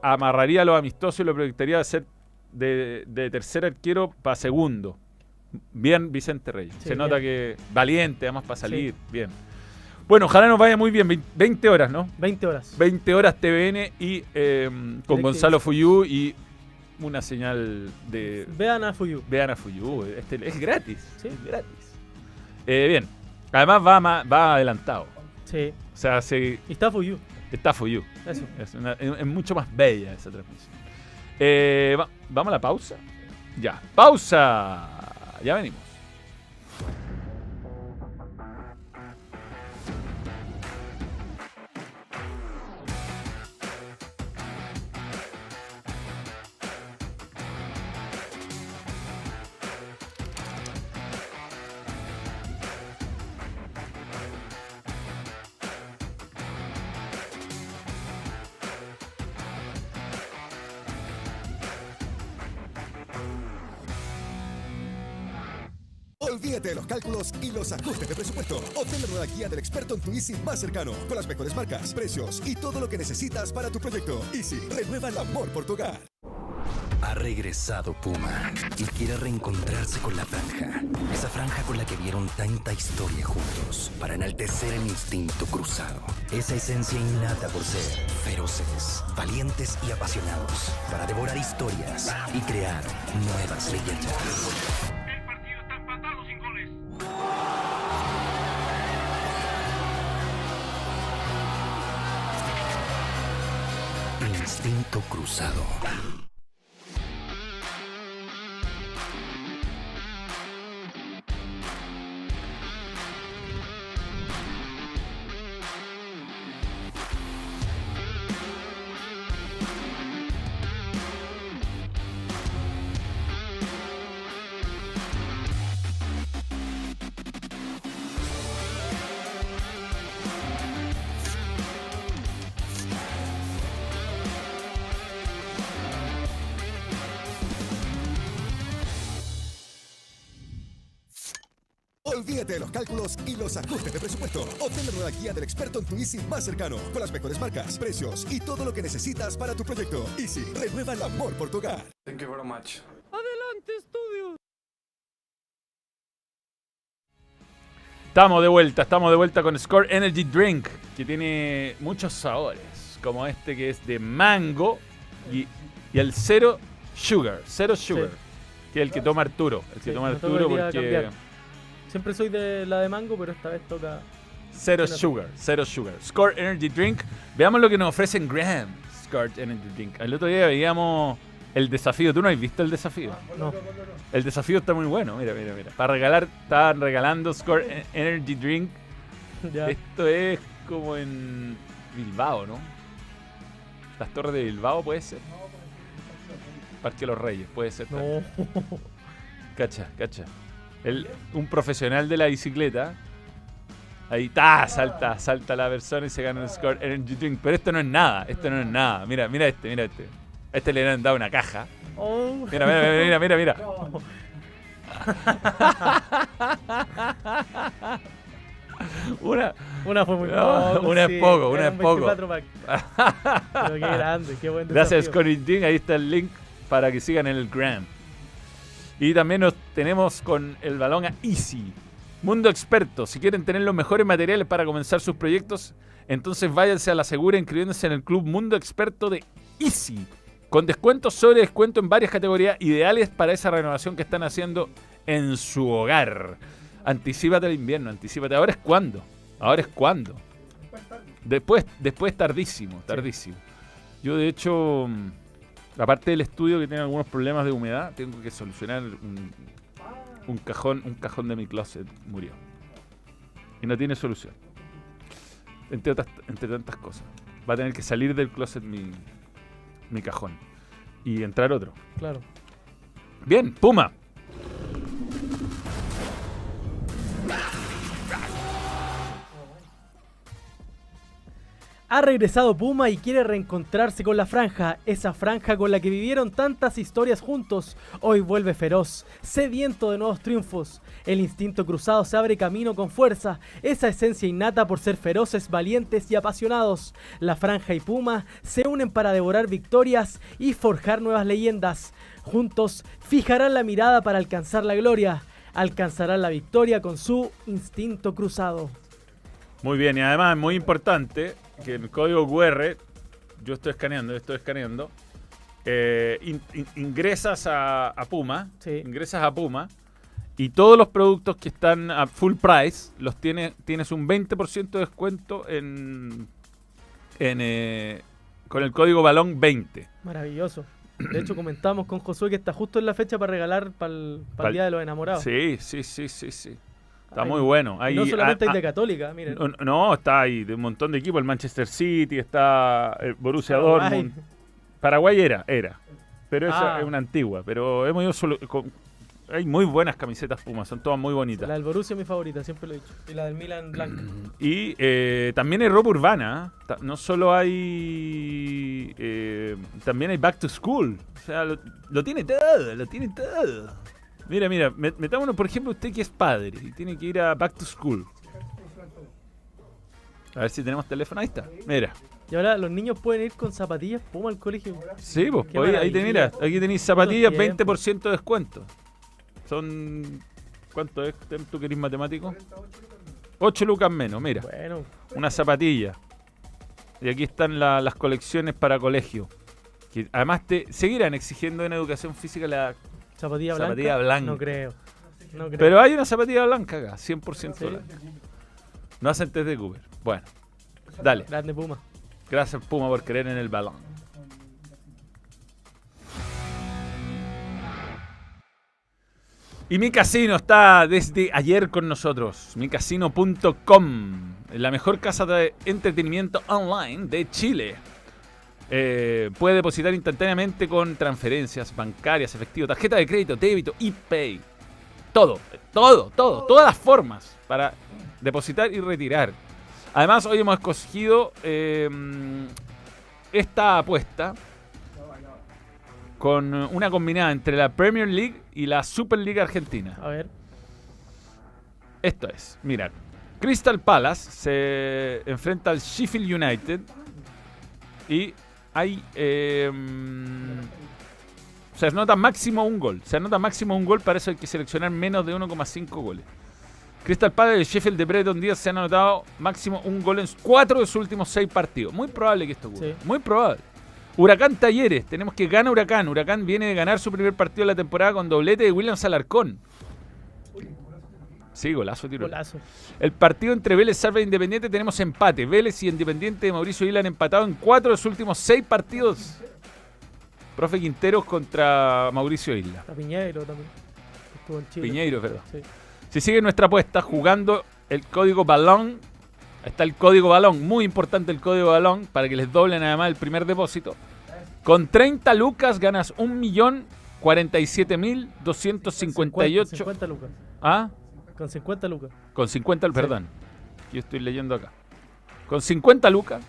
amarraría a los amistosos y lo proyectaría a ser de, de tercer arquero para segundo. Bien, Vicente Reyes. Sí, Se nota bien. que valiente, además para salir. Bien. Bueno, ojalá nos vaya muy bien. Vein- 20 horas, ¿no? 20 horas. 20 horas TVN y eh, con Gonzalo Fuyú y una señal de. Vean a Fuyu. Vean a Fuyú. Este, es gratis. Sí. Es gratis. Eh, bien. Además va, va adelantado. Sí. O sea, se, está Fuyu. está Fuyú. Eso. Es, una- es- es mucho más bella esa transmisión. Eh, va- ¿Vamos a la pausa? Ya. ¡Pausa! Ya venimos. Olvídate de los cálculos y los ajustes de presupuesto. Obtén la nueva guía del experto en tu Easy más cercano, con las mejores marcas, precios y todo lo que necesitas para tu proyecto. Easy, renueva el amor por tu hogar. Ha regresado Puma y quiere reencontrarse con la franja. Esa franja con la que vieron tanta historia juntos para enaltecer el instinto cruzado. Esa esencia innata por ser feroces, valientes y apasionados. Para devorar historias y crear nuevas leyendas. Instinto cruzado. Los ajustes de presupuesto. Obtén la nueva guía del experto en tu Easy más cercano, con las mejores marcas, precios y todo lo que necesitas para tu proyecto. Easy, renueva el amor por tu hogar. Thank you very much. Estamos de vuelta, estamos de vuelta con Score Energy Drink, que tiene muchos sabores, como este que es de mango, y, y el cero sugar, cero sugar, que es el que toma Arturo, el que Sí, toma Arturo porque cambiar. Siempre soy de la de mango, pero esta vez toca. cero no. sugar, cero sugar. Score Energy Drink, veamos lo que nos ofrecen Graham. Score Energy Drink. El otro día veíamos el desafío, ¿tú no has visto el desafío? No. El desafío está muy bueno, mira, mira, mira. Para regalar, estaban regalando Score E- Energy Drink. Ya. Esto es como en Bilbao, ¿no? Las torres de Bilbao puede ser. Parque Los Reyes, puede ser. No. Cacha, cacha. El- un profesional de la bicicleta. Ahí está, salta, salta la persona y se gana un Score Energy Drink. Pero esto no es nada, esto no es nada. Mira, mira este, mira este. A este le han dado una caja. Oh. Mira, mira, mira, mira, mira. Una, Una fue muy No, poco. una es sí, poco, una es poco. 24 pack. Pero qué grande, qué buen Gracias Drink, ahí está el link para que sigan en el gram. Y también nos tenemos con el balón a Easy. Mundo experto, si quieren tener los mejores materiales para comenzar sus proyectos, entonces váyanse a la segura inscribiéndose en el club Mundo Experto de Easy. Con descuentos sobre descuento en varias categorías ideales para esa renovación que están haciendo en su hogar. Anticípate al invierno, anticípate. Ahora es cuando. Ahora es cuando. Después, después tardísimo, tardísimo. Yo de hecho, aparte del estudio que tiene algunos problemas de humedad, tengo que solucionar un, un cajón, un cajón de mi closet murió. Y no tiene solución. Entre, otras, entre tantas cosas. Va a tener que salir del closet mi, mi cajón. Y entrar otro. Claro. Bien, Puma. Ha regresado Puma y quiere reencontrarse con la franja, esa franja con la que vivieron tantas historias juntos. Hoy vuelve feroz, sediento de nuevos triunfos. El instinto cruzado se abre camino con fuerza, esa esencia innata por ser feroces, valientes y apasionados. La franja y Puma se unen para devorar victorias y forjar nuevas leyendas. Juntos fijarán la mirada para alcanzar la gloria. Alcanzarán la victoria con su instinto cruzado. Muy bien, y además muy importante que el código QR, yo estoy escaneando, yo estoy escaneando, eh, in- in- ingresas a, a Puma, Sí. ingresas a Puma, y todos los productos que están a full price, los tiene, tienes un 20% de descuento en, en eh, con el código balón 20. Maravilloso. De hecho, comentamos con Josué que está justo en la fecha para regalar para el, Día de los Enamorados. Sí, sí, sí, sí, sí. Está muy bueno. Hay- no solamente hay de Católica, miren. No, no, está ahí de un montón de equipos. El Manchester City, está el Borussia Paraguay. Dortmund. Paraguay era, era. Pero esa Ah. es una antigua. Pero hemos ido solo con- hay muy buenas camisetas Puma, son todas muy bonitas. La del Borussia es mi favorita, siempre lo he dicho. Y la del Milan blanca. Y eh, también hay ropa urbana. ¿eh? No solo hay. eh, también hay back to school. O sea, lo, lo tiene todo, lo tiene todo. Mira, mira, met- metámonos, por ejemplo, usted que es padre y tiene que ir a back to school. A ver si tenemos teléfono. Ahí está. Mira. Y ahora los niños pueden ir con zapatillas Puma al colegio. Sí, pues, ahí, ahí te mira. Aquí tenéis zapatillas, Esos 20% de descuento. Son. ¿Cuánto es? ¿Tú que eres matemático? 8 lucas menos, mira. Bueno, Una zapatilla. Y aquí están la- las colecciones para colegio. Que además te seguirán exigiendo en educación física la... zapatilla blanca. Zapatilla blanca. No creo. No creo. Pero hay una zapatilla blanca acá, 100% Sí. blanca. No hacen test de Cooper. Bueno, dale. Grande Puma. Gracias Puma por creer en el balón. Y mi casino está desde ayer con nosotros. Micasino.com, la mejor casa de entretenimiento online de Chile. Eh, puede depositar instantáneamente con transferencias bancarias, efectivo, tarjeta de crédito, débito, ePay. Todo, todo, todo, todas las formas para depositar y retirar. Además, hoy hemos escogido eh, esta apuesta con una combinada entre la Premier League y la Super League Argentina. A ver. Esto es, mirad. Crystal Palace se enfrenta al Sheffield United y hay... eh, se anota máximo un gol. Se anota máximo un gol, para eso hay que seleccionar menos de 1,5 goles. Crystal Palace y el Sheffield de Breton Díaz se han anotado máximo un gol en cuatro de sus últimos seis partidos. Muy probable que esto ocurra. Sí. Muy probable. Huracán Talleres, tenemos que gana Huracán. Huracán viene de ganar su primer partido de la temporada con doblete de William Salarcón. Sí, golazo tiro. Golazo. El partido entre Vélez, Salva e Independiente tenemos empate. Vélez y Independiente de Mauricio Isla han empatado en cuatro de sus últimos seis partidos. Profe Quinteros contra Mauricio Isla. A Piñeiro también. Estuvo en Chile. Piñeiro, perdón. Sí. Si sigue nuestra apuesta jugando el código balón, está el código balón, muy importante el código balón, para que les doblen además el primer depósito. Con 30 lucas ganas 1.047.258. 50 lucas. ¿Ah? Con 50 lucas. Con 50, perdón. Yo estoy leyendo acá. Con 50 lucas,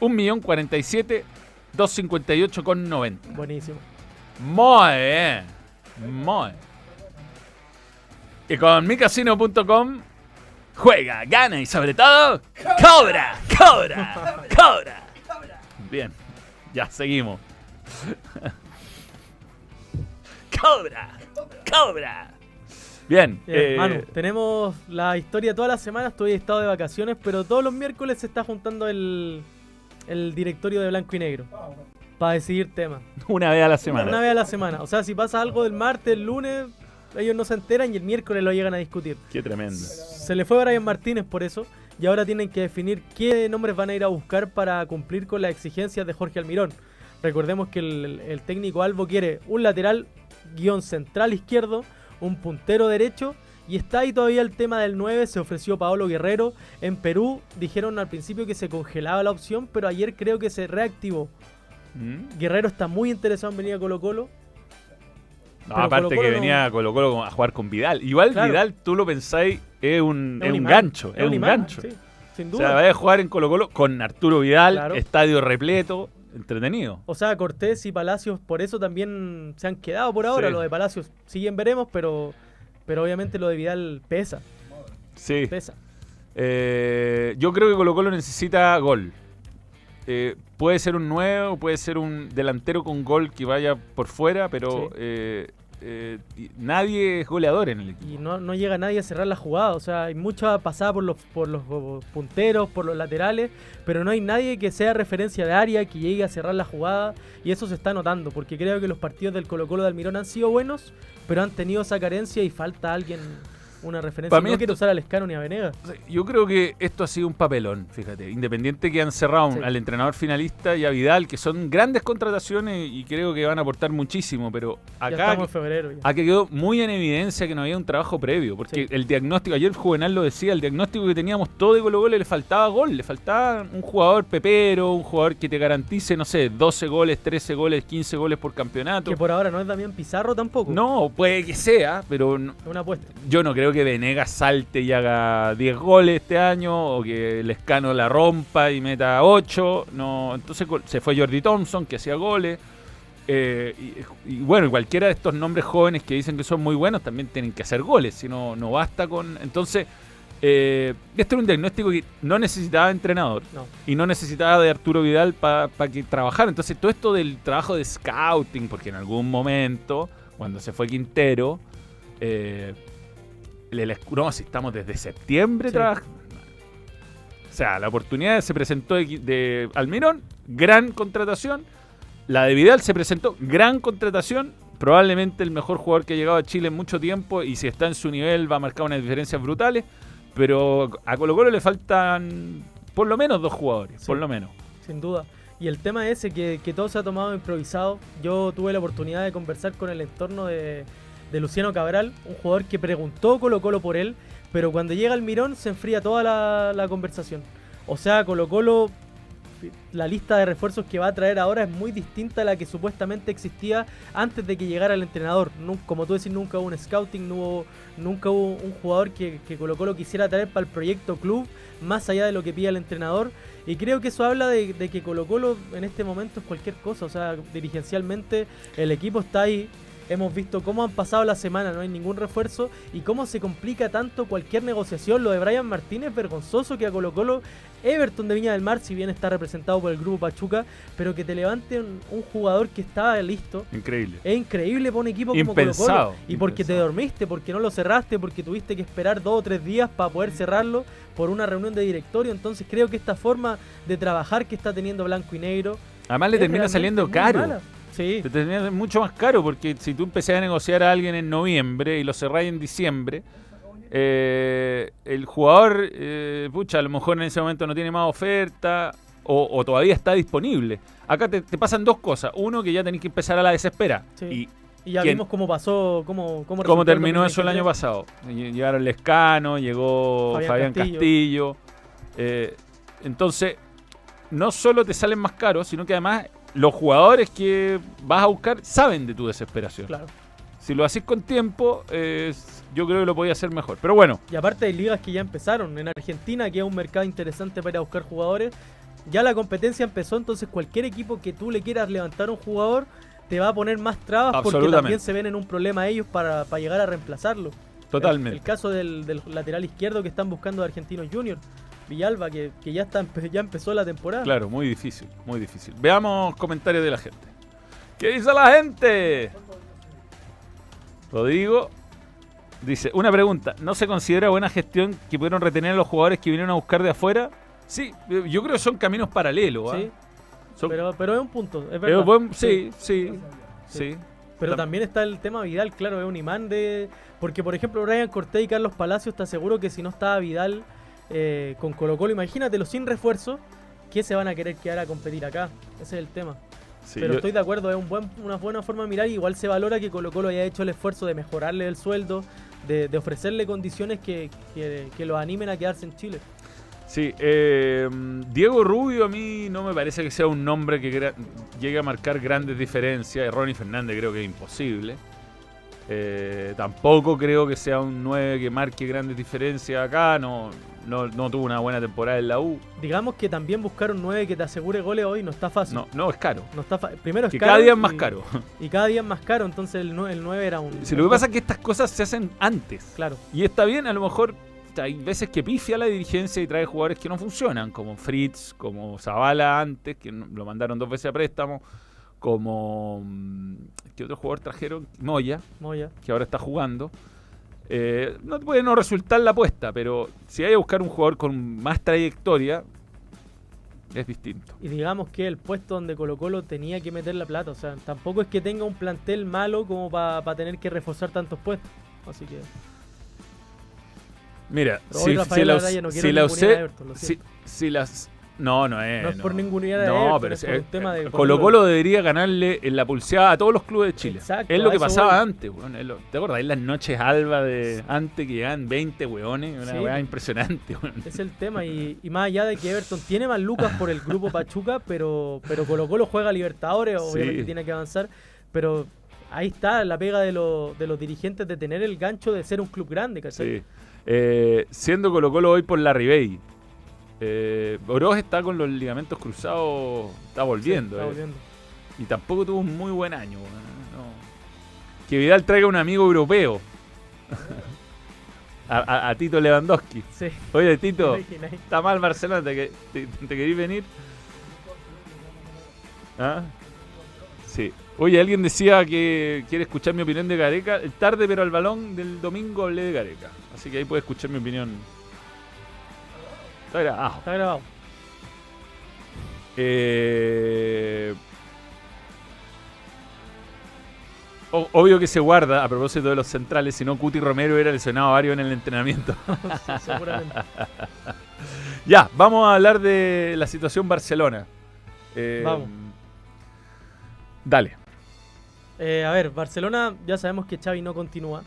1.047.258 con 90. Buenísimo. Muy bien. Muy. Y con micasino.com juega, gana y sobre todo cobra, cobra, cobra. Bien, ya seguimos. cobra, cobra. Bien, Bien, eh, Manu, tenemos la historia toda la semana. Estoy estado de vacaciones, pero todos los miércoles se está juntando el, el directorio de blanco y negro para decidir temas. una vez a la semana. Una vez a la semana. O sea, si pasa algo del martes, el lunes, ellos no se enteran y el miércoles lo llegan a discutir. Qué tremendo. Se le fue a Brian Martínez por eso. Y ahora tienen que definir qué nombres van a ir a buscar para cumplir con las exigencias de Jorge Almirón. Recordemos que el, el técnico Albo quiere un lateral, guion central izquierdo, un puntero derecho. Y está ahí todavía el tema del 9. Se ofreció Paolo Guerrero. En Perú dijeron al principio que se congelaba la opción, pero ayer creo que se reactivó. ¿Mm? Guerrero está muy interesado en venir a Colo Colo. No, aparte que no- venía Colo Colo a jugar con Vidal. Igual Claro. Vidal, tú lo pensáis, es un, es un gancho. Es, un gancho. sí, sin O duda. sea, vaya a jugar en Colo Colo con Arturo Vidal, Claro. estadio repleto, entretenido. O sea, Cortés y Palacios por eso también se han quedado por ahora. Sí. Lo de Palacios siguen veremos, pero, pero obviamente lo de Vidal pesa, Sí. pesa. Eh, yo creo que Colo Colo necesita gol. Eh, puede ser un nuevo, puede ser un delantero con gol que vaya por fuera, pero Sí. eh, eh, nadie es goleador en el equipo. Y no, no llega nadie a cerrar la jugada. O sea, hay mucha pasada por los, por los punteros, por los laterales, pero no hay nadie que sea referencia de área, que llegue a cerrar la jugada. Y eso se está notando, porque creo que los partidos del Colo Colo de Almirón han sido buenos, pero han tenido esa carencia y falta alguien, una referencia. Pa' mí no esto- usar a Lescano ni a Venegas. Yo creo que esto ha sido un papelón, fíjate. Independiente que han cerrado Sí. al entrenador finalista y a Vidal, que son grandes contrataciones y creo que van a aportar muchísimo, pero acá en febrero. ha quedado muy en evidencia que no había un trabajo previo, porque Sí. el diagnóstico, ayer Juvenal lo decía, el diagnóstico que teníamos todo de Colo Colo le faltaba gol, le faltaba un jugador pepero, un jugador que te garantice, no sé, 12 goles, 13 goles, 15 goles por campeonato. Que por ahora no es Damián Pizarro tampoco. No, puede que sea, pero no- Es una apuesta. yo no creo que Venegas salte y haga 10 goles este año o que Lescano la rompa y meta 8. No, entonces se fue Jordi Thompson que hacía goles. Eh, y, y bueno, cualquiera de estos nombres jóvenes que dicen que son muy buenos también tienen que hacer goles, si no, no basta con... Entonces, eh, este era un diagnóstico que no necesitaba entrenador No. y no necesitaba de Arturo Vidal para que trabajara. Entonces, todo esto del trabajo de scouting, porque en algún momento, cuando se fue Quintero, eh, el, el- no, si estamos desde septiembre Sí. trabajando. O sea, la oportunidad se presentó de, de Almirón, gran contratación. La de Vidal se presentó, gran contratación. Probablemente el mejor jugador que ha llegado a Chile en mucho tiempo y si está en su nivel va a marcar unas diferencias brutales. Pero a Colo Colo le faltan por lo menos dos jugadores, Sí. por lo menos. Sin duda. Y el tema ese que, que todo se ha tomado improvisado. Yo tuve la oportunidad de conversar con el entorno de, de Luciano Cabral, un jugador que preguntó Colo Colo por él, pero cuando llega el Mirón se enfría toda la, conversación. O sea, Colo Colo, la lista de refuerzos que va a traer ahora es muy distinta a la que supuestamente existía antes de que llegara el entrenador. Como tú decís, nunca hubo un scouting, nunca hubo un jugador que, que Colo Colo quisiera traer para el proyecto club, más allá de lo que pide el entrenador. Y creo que eso habla de, de que Colo Colo en este momento es cualquier cosa. O sea, dirigencialmente el equipo está ahí. Hemos visto cómo han pasado la semana, no hay ningún refuerzo y cómo se complica tanto cualquier negociación. Lo de Brian Martínez, vergonzoso que a Colo Colo, Everton de Viña del Mar, si bien está representado por el grupo Pachuca, pero que te levante un, un jugador que estaba listo. Increíble. Es increíble para un equipo como Colo Impensado, Colo. Y porque te impensado. dormiste, porque no lo cerraste, porque tuviste que esperar dos o tres días para poder cerrarlo por una reunión de directorio. Entonces creo que esta forma de trabajar que está teniendo Blanco y Negro Además le termina saliendo caro. mala. Sí, Te termina mucho más caro porque si tú empecé a negociar a alguien en noviembre y lo cerráis en diciembre, eh, el jugador, eh, pucha, a lo mejor en ese momento no tiene más oferta o, o todavía está disponible. Acá te, te pasan dos cosas. Uno, que ya tenés que empezar a la desespera. Sí. Y y ya ¿quién? vimos cómo pasó, cómo, cómo, cómo terminó eso el 2023. año pasado. Ll- Llegaron Lescano, llegó Fabián Fabián, Castillo. Castillo. eh, entonces, no solo te salen más caros, sino que además los jugadores que vas a buscar saben de tu desesperación. Claro. Si lo haces con tiempo, eh, yo creo que lo podía hacer mejor. Pero bueno, Y aparte hay ligas que ya empezaron. En Argentina, que es un mercado interesante para buscar jugadores, ya la competencia empezó, entonces cualquier equipo que tú le quieras levantar a un jugador te va a poner más trabas porque también se ven en un problema ellos para, para llegar a reemplazarlo. totalmente. El, el caso del, del lateral izquierdo que están buscando de Argentinos Junior, Villalba, que, que ya, está, ya empezó la temporada. Claro, muy difícil, muy difícil. Veamos comentarios de la gente. ¿Qué dice la gente? Rodrigo dice, una pregunta, ¿no se considera buena gestión que pudieron retener a los jugadores que vinieron a buscar de afuera? Sí, yo creo que son caminos paralelos. ¿ah? Sí, Son- pero, pero es un punto, es verdad. buen- sí, sí, Sí. sí. Pero Tam- también está el tema Vidal, claro, es un imán de... Porque, por ejemplo, Brian Cortés y Carlos Palacios, está seguro que si no estaba Vidal eh, con Colo Colo, imagínatelo sin refuerzo, ¿qué se van a querer quedar a competir acá? Ese es el tema. sí, Pero yo- estoy de acuerdo, es un buen, una buena forma de mirar. y Igual se valora que Colo Colo haya hecho el esfuerzo de mejorarle el sueldo, de, de ofrecerle condiciones que, que, que los animen a quedarse en Chile. Sí, eh, Diego Rubio a mí no me parece que sea un nombre que llegue a marcar grandes diferencias. Ronnie Fernández creo que es imposible. Eh, tampoco creo que sea un 9 que marque grandes diferencias acá. No, no, no tuvo una buena temporada en la U. Digamos que también buscar un 9 que te asegure goles hoy no está fácil. No, no es caro. No está Primero es Que caro cada día es más y- caro. Y cada día es más caro, entonces el 9, el 9 era un... Si lo que pasa es que estas cosas se hacen antes. Claro. Y está bien, a lo mejor hay veces que pifia la dirigencia y trae jugadores que no funcionan, como Fritz, como Zavala antes, que lo mandaron dos veces a préstamo, como... mm, ¿Qué otro jugador trajeron? Moya, Moya. que ahora está jugando. Eh, no puede no resultar la apuesta, pero si hay que buscar un jugador con más trayectoria, es distinto. Y digamos que el puesto donde Colo Colo tenía que meter la plata. O sea, tampoco es que tenga un plantel malo como para tener que reforzar tantos puestos. Así que... Mira, si, la, no si la usé- Everton, si, si las... No, no es. No es por ningunear a No, Everton, pero es si- por un eh, tema de eh, Colo Colo debería ganarle en la pulseada a todos los clubes de Chile. Exacto, es lo a que pasaba voy. antes, weón. es lo- ¿Te acuerdas? En las noches alba de antes que llegaban 20 weones, una Sí. weá impresionante, weón. Es el tema. Y, y más allá de que Everton tiene más lucas por el grupo Pachuca, pero, pero Colo Colo juega Libertadores, obviamente Sí. tiene que avanzar. Pero ahí está la pega de, los- de los dirigentes de tener el gancho de ser un club grande, ¿cachai? Sí. Eh, siendo Colo Colo hoy por la Ribey. Eh, Oroz está con los ligamentos cruzados, está Sí, volviendo. eh. Y tampoco tuvo un muy buen año. weón, no. Que Vidal traiga un amigo europeo. a, a- a Tito Lewandowski. Sí. Oye, Tito, está mal Barcelona, ¿te, te, te querís venir? ¿Ah? Sí. Oye, alguien decía que quiere escuchar mi opinión de Gareca. Tarde, pero al balón del domingo hablé de Gareca. Así que ahí puede escuchar mi opinión. Está grabado. Está grabado. Eh, Obvio que se guarda, a propósito de los centrales, si no Cuti Romero era lesionado a varios en el entrenamiento. Sí, seguramente. ya, vamos a hablar de la situación Barcelona. Eh, Vamos. Dale. Eh, a ver, Barcelona ya sabemos que Xavi no continúa.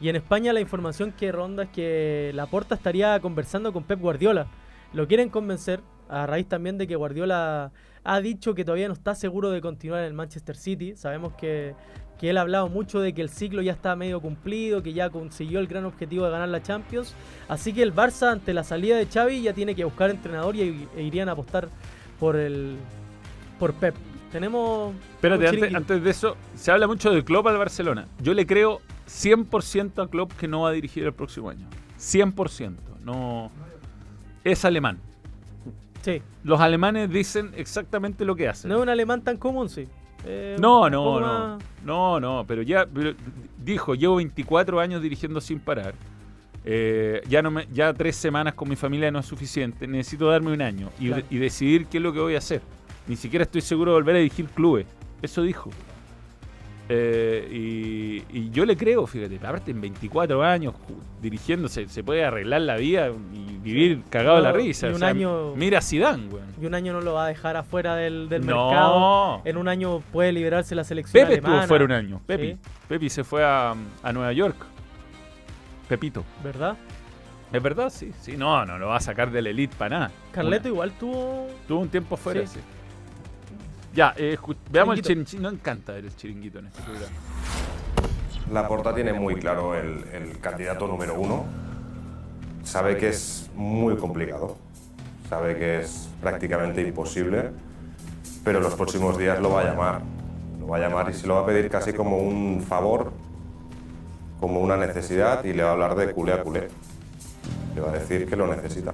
Y en España la información que ronda es que Laporta estaría conversando con Pep Guardiola. Lo quieren convencer, a raíz también de que Guardiola ha dicho que todavía no está seguro de continuar en el Manchester City. Sabemos que, que él ha hablado mucho de que el ciclo ya está medio cumplido, que ya consiguió el gran objetivo de ganar la Champions. Así que el Barça, ante la salida de Xavi, ya tiene que buscar entrenador y, e irían a apostar por el por Pep. Tenemos. Espérate, antes, antes de eso, se habla mucho de Klopp al Barcelona. Yo le creo 100% a Klopp que no va a dirigir el próximo año. 100%. No, es alemán. Sí, Los alemanes dicen exactamente lo que hacen. no es un alemán tan común, sí. Eh, No, no, no. más- No, no, pero ya pero dijo, llevo 24 años dirigiendo sin parar. Eh, ya no me, ya tres semanas con mi familia no es suficiente. Necesito darme un año y, Claro. y decidir qué es lo que voy a hacer. Ni siquiera estoy seguro de volver a dirigir clubes. Eso dijo. Eh, y, y yo le creo, fíjate, aparte en 24 años dirigiéndose, se puede arreglar la vida y vivir cagado de la risa. y o un sea, año- Mira a Zidane, weón. Y un año no lo va a dejar afuera del, del No. mercado. En un año puede liberarse la selección Pepe alemana. estuvo fuera un año. Pepi. Sí, Pepi se fue a, a Nueva York. Pepito. ¿Verdad? ¿Es verdad? Sí, sí. No, no lo va a sacar del elite para nada. Carleto igual tuvo... Tuvo un tiempo fuera, Sí. sí. Ya, eh, veamos el Chiringuito. chiringuito. No encanta ver el chiringuito en este programa. La Porta tiene muy claro el, el candidato número uno. Sabe que es muy complicado. Sabe que es prácticamente imposible. Pero en los próximos días lo va a llamar. Lo va a llamar y se lo va a pedir casi como un favor, como una necesidad y le va a hablar de culé a culé. Le va a decir que lo necesita.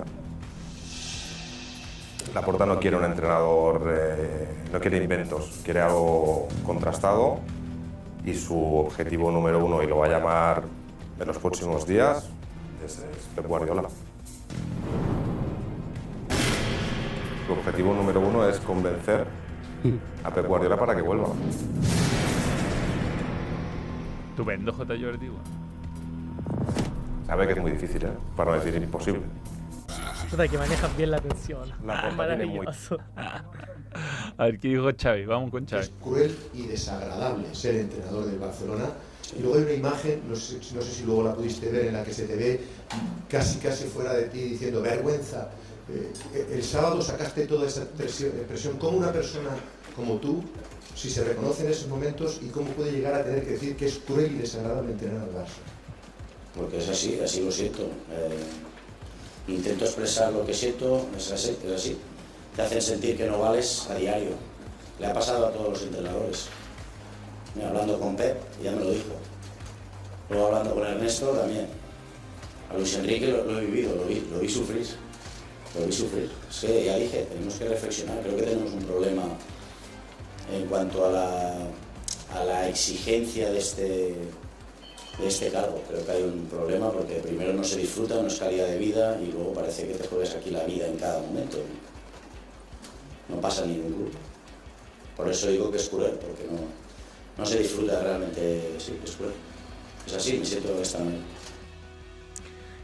La Porta no quiere un entrenador, eh, no quiere inventos, quiere algo contrastado y su objetivo número uno, y lo va a llamar en los próximos días, es, es Pep Guardiola. Su objetivo número uno es convencer a Pep Guardiola para que vuelva. Estupendo, J. Jordi. Sabe que es muy difícil, ¿eh? para no decir imposible. Puta, que manejan bien la tensión. La muy- Maravilloso. A ver qué dijo Xavi. Vamos con Xavi. Es cruel y desagradable ser entrenador del Barcelona. Y luego hay una imagen, no sé, no sé si luego la pudiste ver, en la que se te ve casi casi fuera de ti diciendo vergüenza. Eh, el sábado sacaste toda esa presión, presión. ¿Cómo una persona como tú, si se reconoce en esos momentos, y cómo puede llegar a tener que decir que es cruel y desagradable entrenar al Barça? porque es así, así lo siento. Eh, intento expresar lo que siento, es así, es así. Te hacen sentir que no vales a diario. Le ha pasado a todos los entrenadores. Hablando con Pep, ya me lo dijo. Luego hablando con Ernesto también. A Luis Enrique lo, he vivido, lo vi, lo vi sufrir. Lo vi sufrir. Que ya dije, tenemos que reflexionar. Creo que tenemos un problema en cuanto a la, a la exigencia de este, de este cargo. Creo que hay un problema porque primero no se disfruta, no es calidad de vida y luego parece que te juegas aquí la vida en cada momento. No pasa ningún club. Por eso digo que es cruel, porque no, no se disfruta realmente, sí, es cruel. Es así, me siento esta manera.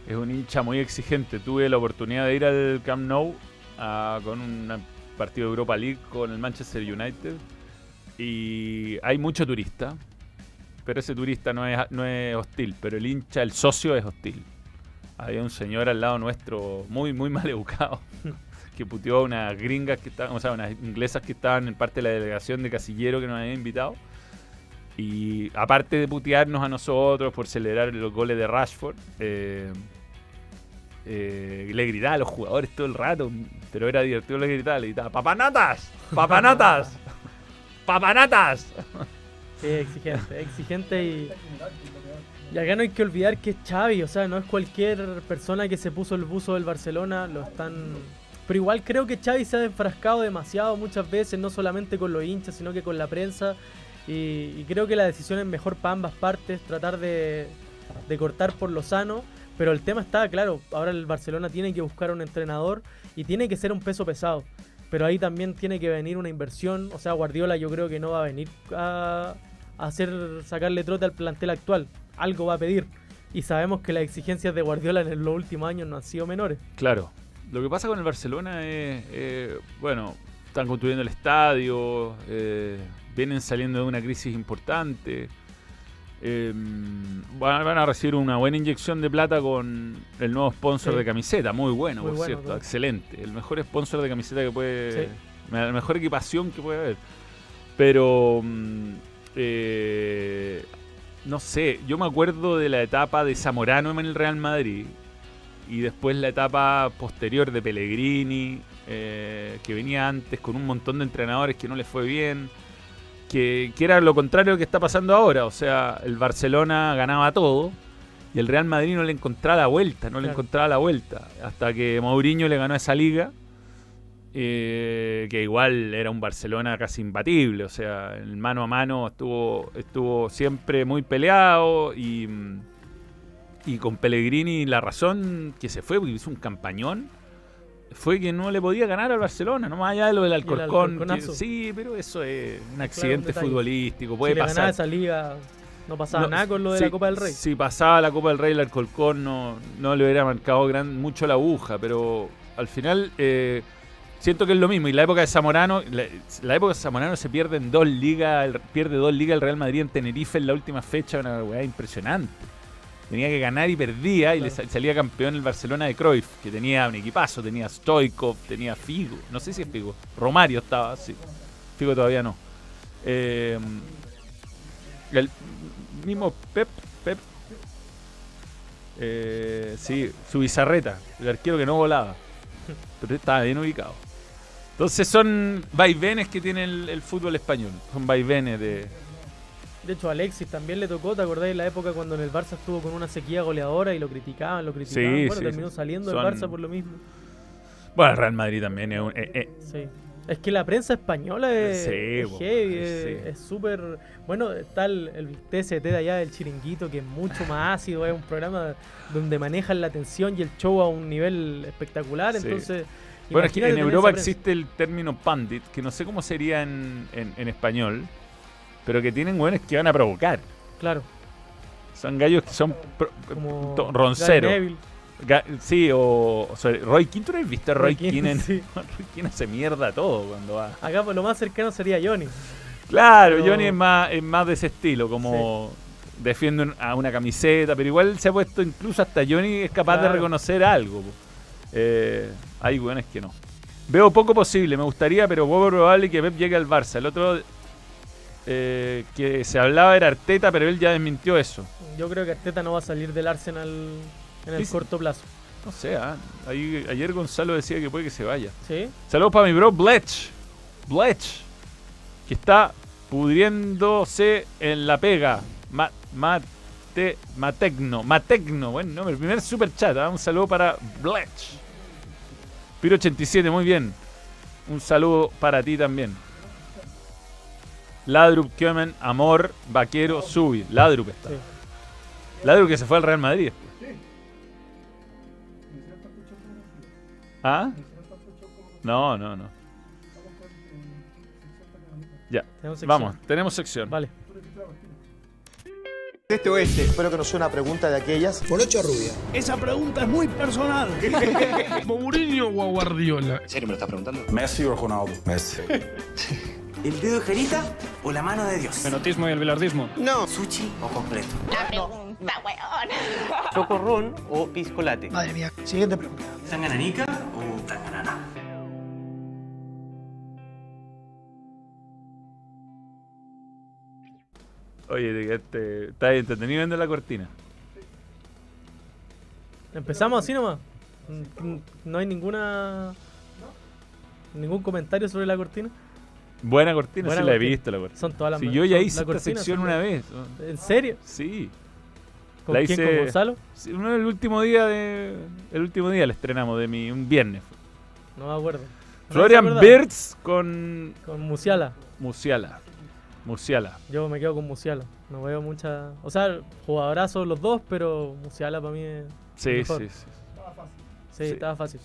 Es un hincha muy exigente. Tuve la oportunidad de ir al Camp Nou con un partido de Europa League con el Manchester United. Y hay mucho turista. Pero ese turista no es, no es hostil. Pero el hincha, el socio es hostil. Había un señor al lado nuestro muy, muy mal educado. que puteó a unas gringas que estaban, o sea, unas inglesas que estaban en parte de la delegación de Casillero que nos habían invitado. Y aparte de putearnos a nosotros por celebrar los goles de Rashford, eh, eh, le gritaba a los jugadores todo el rato, pero era divertido le gritaba, le gritaba, ¡Papanatas! ¡Papanatas! ¡Papanatas! Sí, exigente, exigente y... Y acá no hay que olvidar que es Xavi, o sea, no es cualquier persona que se puso el buzo del Barcelona, lo están... Pero igual creo que Xavi se ha enfrascado demasiado muchas veces, no solamente con los hinchas, sino que con la prensa. Y, creo que la decisión es mejor para ambas partes, tratar de, de cortar por lo sano. Pero el tema está claro, ahora el Barcelona tiene que buscar un entrenador y tiene que ser un peso pesado. Pero ahí también tiene que venir una inversión. O sea, Guardiola yo creo que no va a venir a, a hacer sacarle trote al plantel actual. Algo va a pedir. Y sabemos que las exigencias de Guardiola en los últimos años no han sido menores. Claro. Lo que pasa con el Barcelona es, eh, bueno, están construyendo el estadio, eh, vienen saliendo de una crisis importante. eh, van, van a recibir una buena inyección de plata con el nuevo sponsor Sí. de camiseta, muy bueno, Muy por bueno, cierto, excelente. El mejor sponsor de camiseta que puede. Sí. La mejor equipación que puede haber. Pero. mm, eh, no sé, yo me acuerdo de la etapa de Zamorano en el Real Madrid y después la etapa posterior de Pellegrini, eh, que venía antes con un montón de entrenadores que no les fue bien, que, que era lo contrario que está pasando ahora. O sea, el Barcelona ganaba todo y el Real Madrid no le encontraba la vuelta, no le encontraba la vuelta, hasta que Mourinho le ganó esa liga. eh, que igual era un Barcelona casi imbatible, o sea, el mano a mano estuvo, estuvo siempre muy peleado y, y con Pellegrini la razón que se fue, porque hizo un campañón, fue que no le podía ganar al Barcelona, no más allá de lo del Alcorcón. que- sí, pero eso es un accidente futbolístico, puede si le pasar. esa liga, no pasaba No, nada con lo de la Copa del Rey. Si pasaba la Copa del Rey, el Alcolcón no, no le hubiera marcado gran, mucho la aguja, pero al final eh, siento que es lo mismo. Y la época de Zamorano, la, la época de Zamorano se pierden dos ligas, pierde dos ligas el Real Madrid en Tenerife en la última fecha, una weá impresionante. Tenía que ganar y perdía y le sa- salía campeón el Barcelona de Cruyff, que tenía un equipazo, tenía Stoikov, tenía Figo, no sé si es Figo, Romario estaba, sí. Figo todavía no. Eh, el mismo Pep, Pep, eh, sí, su bizarreta, el arquero que no volaba, pero estaba bien ubicado. Entonces son vaivenes que tiene el, el fútbol español, son vaivenes de... De hecho, Alexis también le tocó, ¿te acordás de la época cuando en el Barça estuvo con una sequía goleadora y lo criticaban, lo criticaban? Sí, bueno, sí, terminó sí. saliendo Son- del Barça por lo mismo. Bueno, el Real Madrid también es un... eh, eh, Sí. Es que la prensa española es es heavy, es- súper... Bueno, está el, el TST de allá del Chiringuito, que es mucho más ácido, es un programa donde manejan la atención y el show a un nivel espectacular, entonces... Bueno, es que en Europa existe el término pandit, que no sé cómo sería en, en- en español, pero que tienen buenos que van a provocar. Claro. Son gallos que son pro- Como ronceros. Ga- sí, o, o sea, Roy Keane, ¿tú no has visto a Roy, Roy en- sí. Roy Keane hace mierda todo cuando va. Acá pues, lo más cercano sería Johnny. Claro, Pero- Johnny es más, es más de ese estilo, como defiende a una camiseta, pero igual se ha puesto, incluso hasta Johnny es capaz de reconocer algo. Eh, hay buenos que no. Veo poco posible, me gustaría, pero poco probable que Pep llegue al Barça. El otro eh, que se hablaba era Arteta, pero él ya desmintió eso. Yo creo que Arteta no va a salir del Arsenal en el Sí, corto plazo. No sé, ah, ahí- ayer Gonzalo decía que puede que se vaya. ¿Sí? Saludos para mi bro Bletch. Bletch. Que está pudriéndose en la pega. Ma- mate, Mategno. Mategno. Buen nombre. El primer super chat. ah, Un saludo para Bletch. Piro87, muy bien. Un saludo para ti también. Ladrup, Kiemen, Amor, Vaquero, Subi. Ladrup está. Sí. Ladrup que se fue al Real Madrid. ¿Ah? No, no, no. Ya, Tenemos sección. vamos, tenemos sección. Vale. Este oeste. Espero que no sea una pregunta de aquellas. ¿Polocho o rubia? Esa pregunta es muy personal. ¿Mourinho o Guardiola? ¿En serio me lo estás preguntando? ¿Messi o Ronaldo? Messi. ¿El dedo de Jerita o la mano de Dios? Fenotismo y el bilardismo. No. ¿Sushi o completo? La pregunta, weón. ¿Chocorrón o piscolate? Madre mía. Siguiente pregunta. ¿Tangananica o tanganana? Oye, te quedaste- está entretenido viendo la cortina. ¿Empezamos así nomás? Mm, ¿No hay ninguna... ningún comentario sobre la cortina? Buena cortina, Buena sí la he visto la cortina. Son todas las Si me- yo ya hice esta sección una vez. ¿En serio? Sí. ¿Con La quién? hice- ¿Con Gonzalo? Sí, uno el último día de el último día la estrenamos de mi un viernes. No me acuerdo. No Florian. Birds con Con Musiala. Musiala. Musiala. Yo me quedo con Musiala. No veo mucha... O sea, jugadorazos los dos, pero Musiala para mí es Sí, mejor. sí, sí. Sí, Sí. estaba fácil.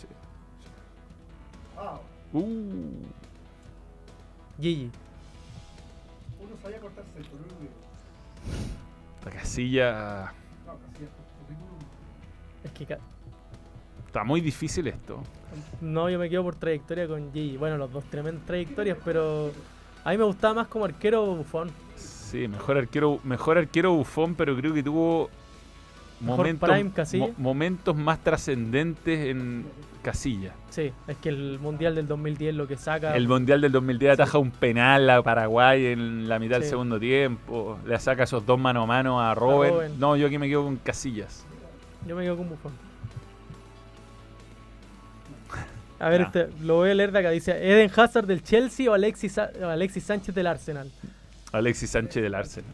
Uh. Gigi. Uno sabía cortarse el color La casilla Es que ca- está muy difícil esto. no, yo me quedo por trayectoria con Gigi. Bueno, los dos tremendas trayectorias, pero a mí me gustaba más como arquero Bufón. Sí, mejor arquero, mejor arquero bufón, pero creo que tuvo momentos, prime Casilla. mo- momentos más trascendentes en Casilla. Sí, es que el Mundial del 2010 lo que saca... El Mundial del 2010 ataja un penal a Paraguay en la mitad del segundo tiempo. Le saca esos dos mano a mano a. Robben. No, yo aquí me quedo con Casillas. Yo me quedo con Bufón. A ver, este, lo voy a leer de acá. Dice, ¿Eden Hazard del Chelsea o Alexis, Alexis Sánchez del Arsenal? Alexis Sánchez del Arsenal.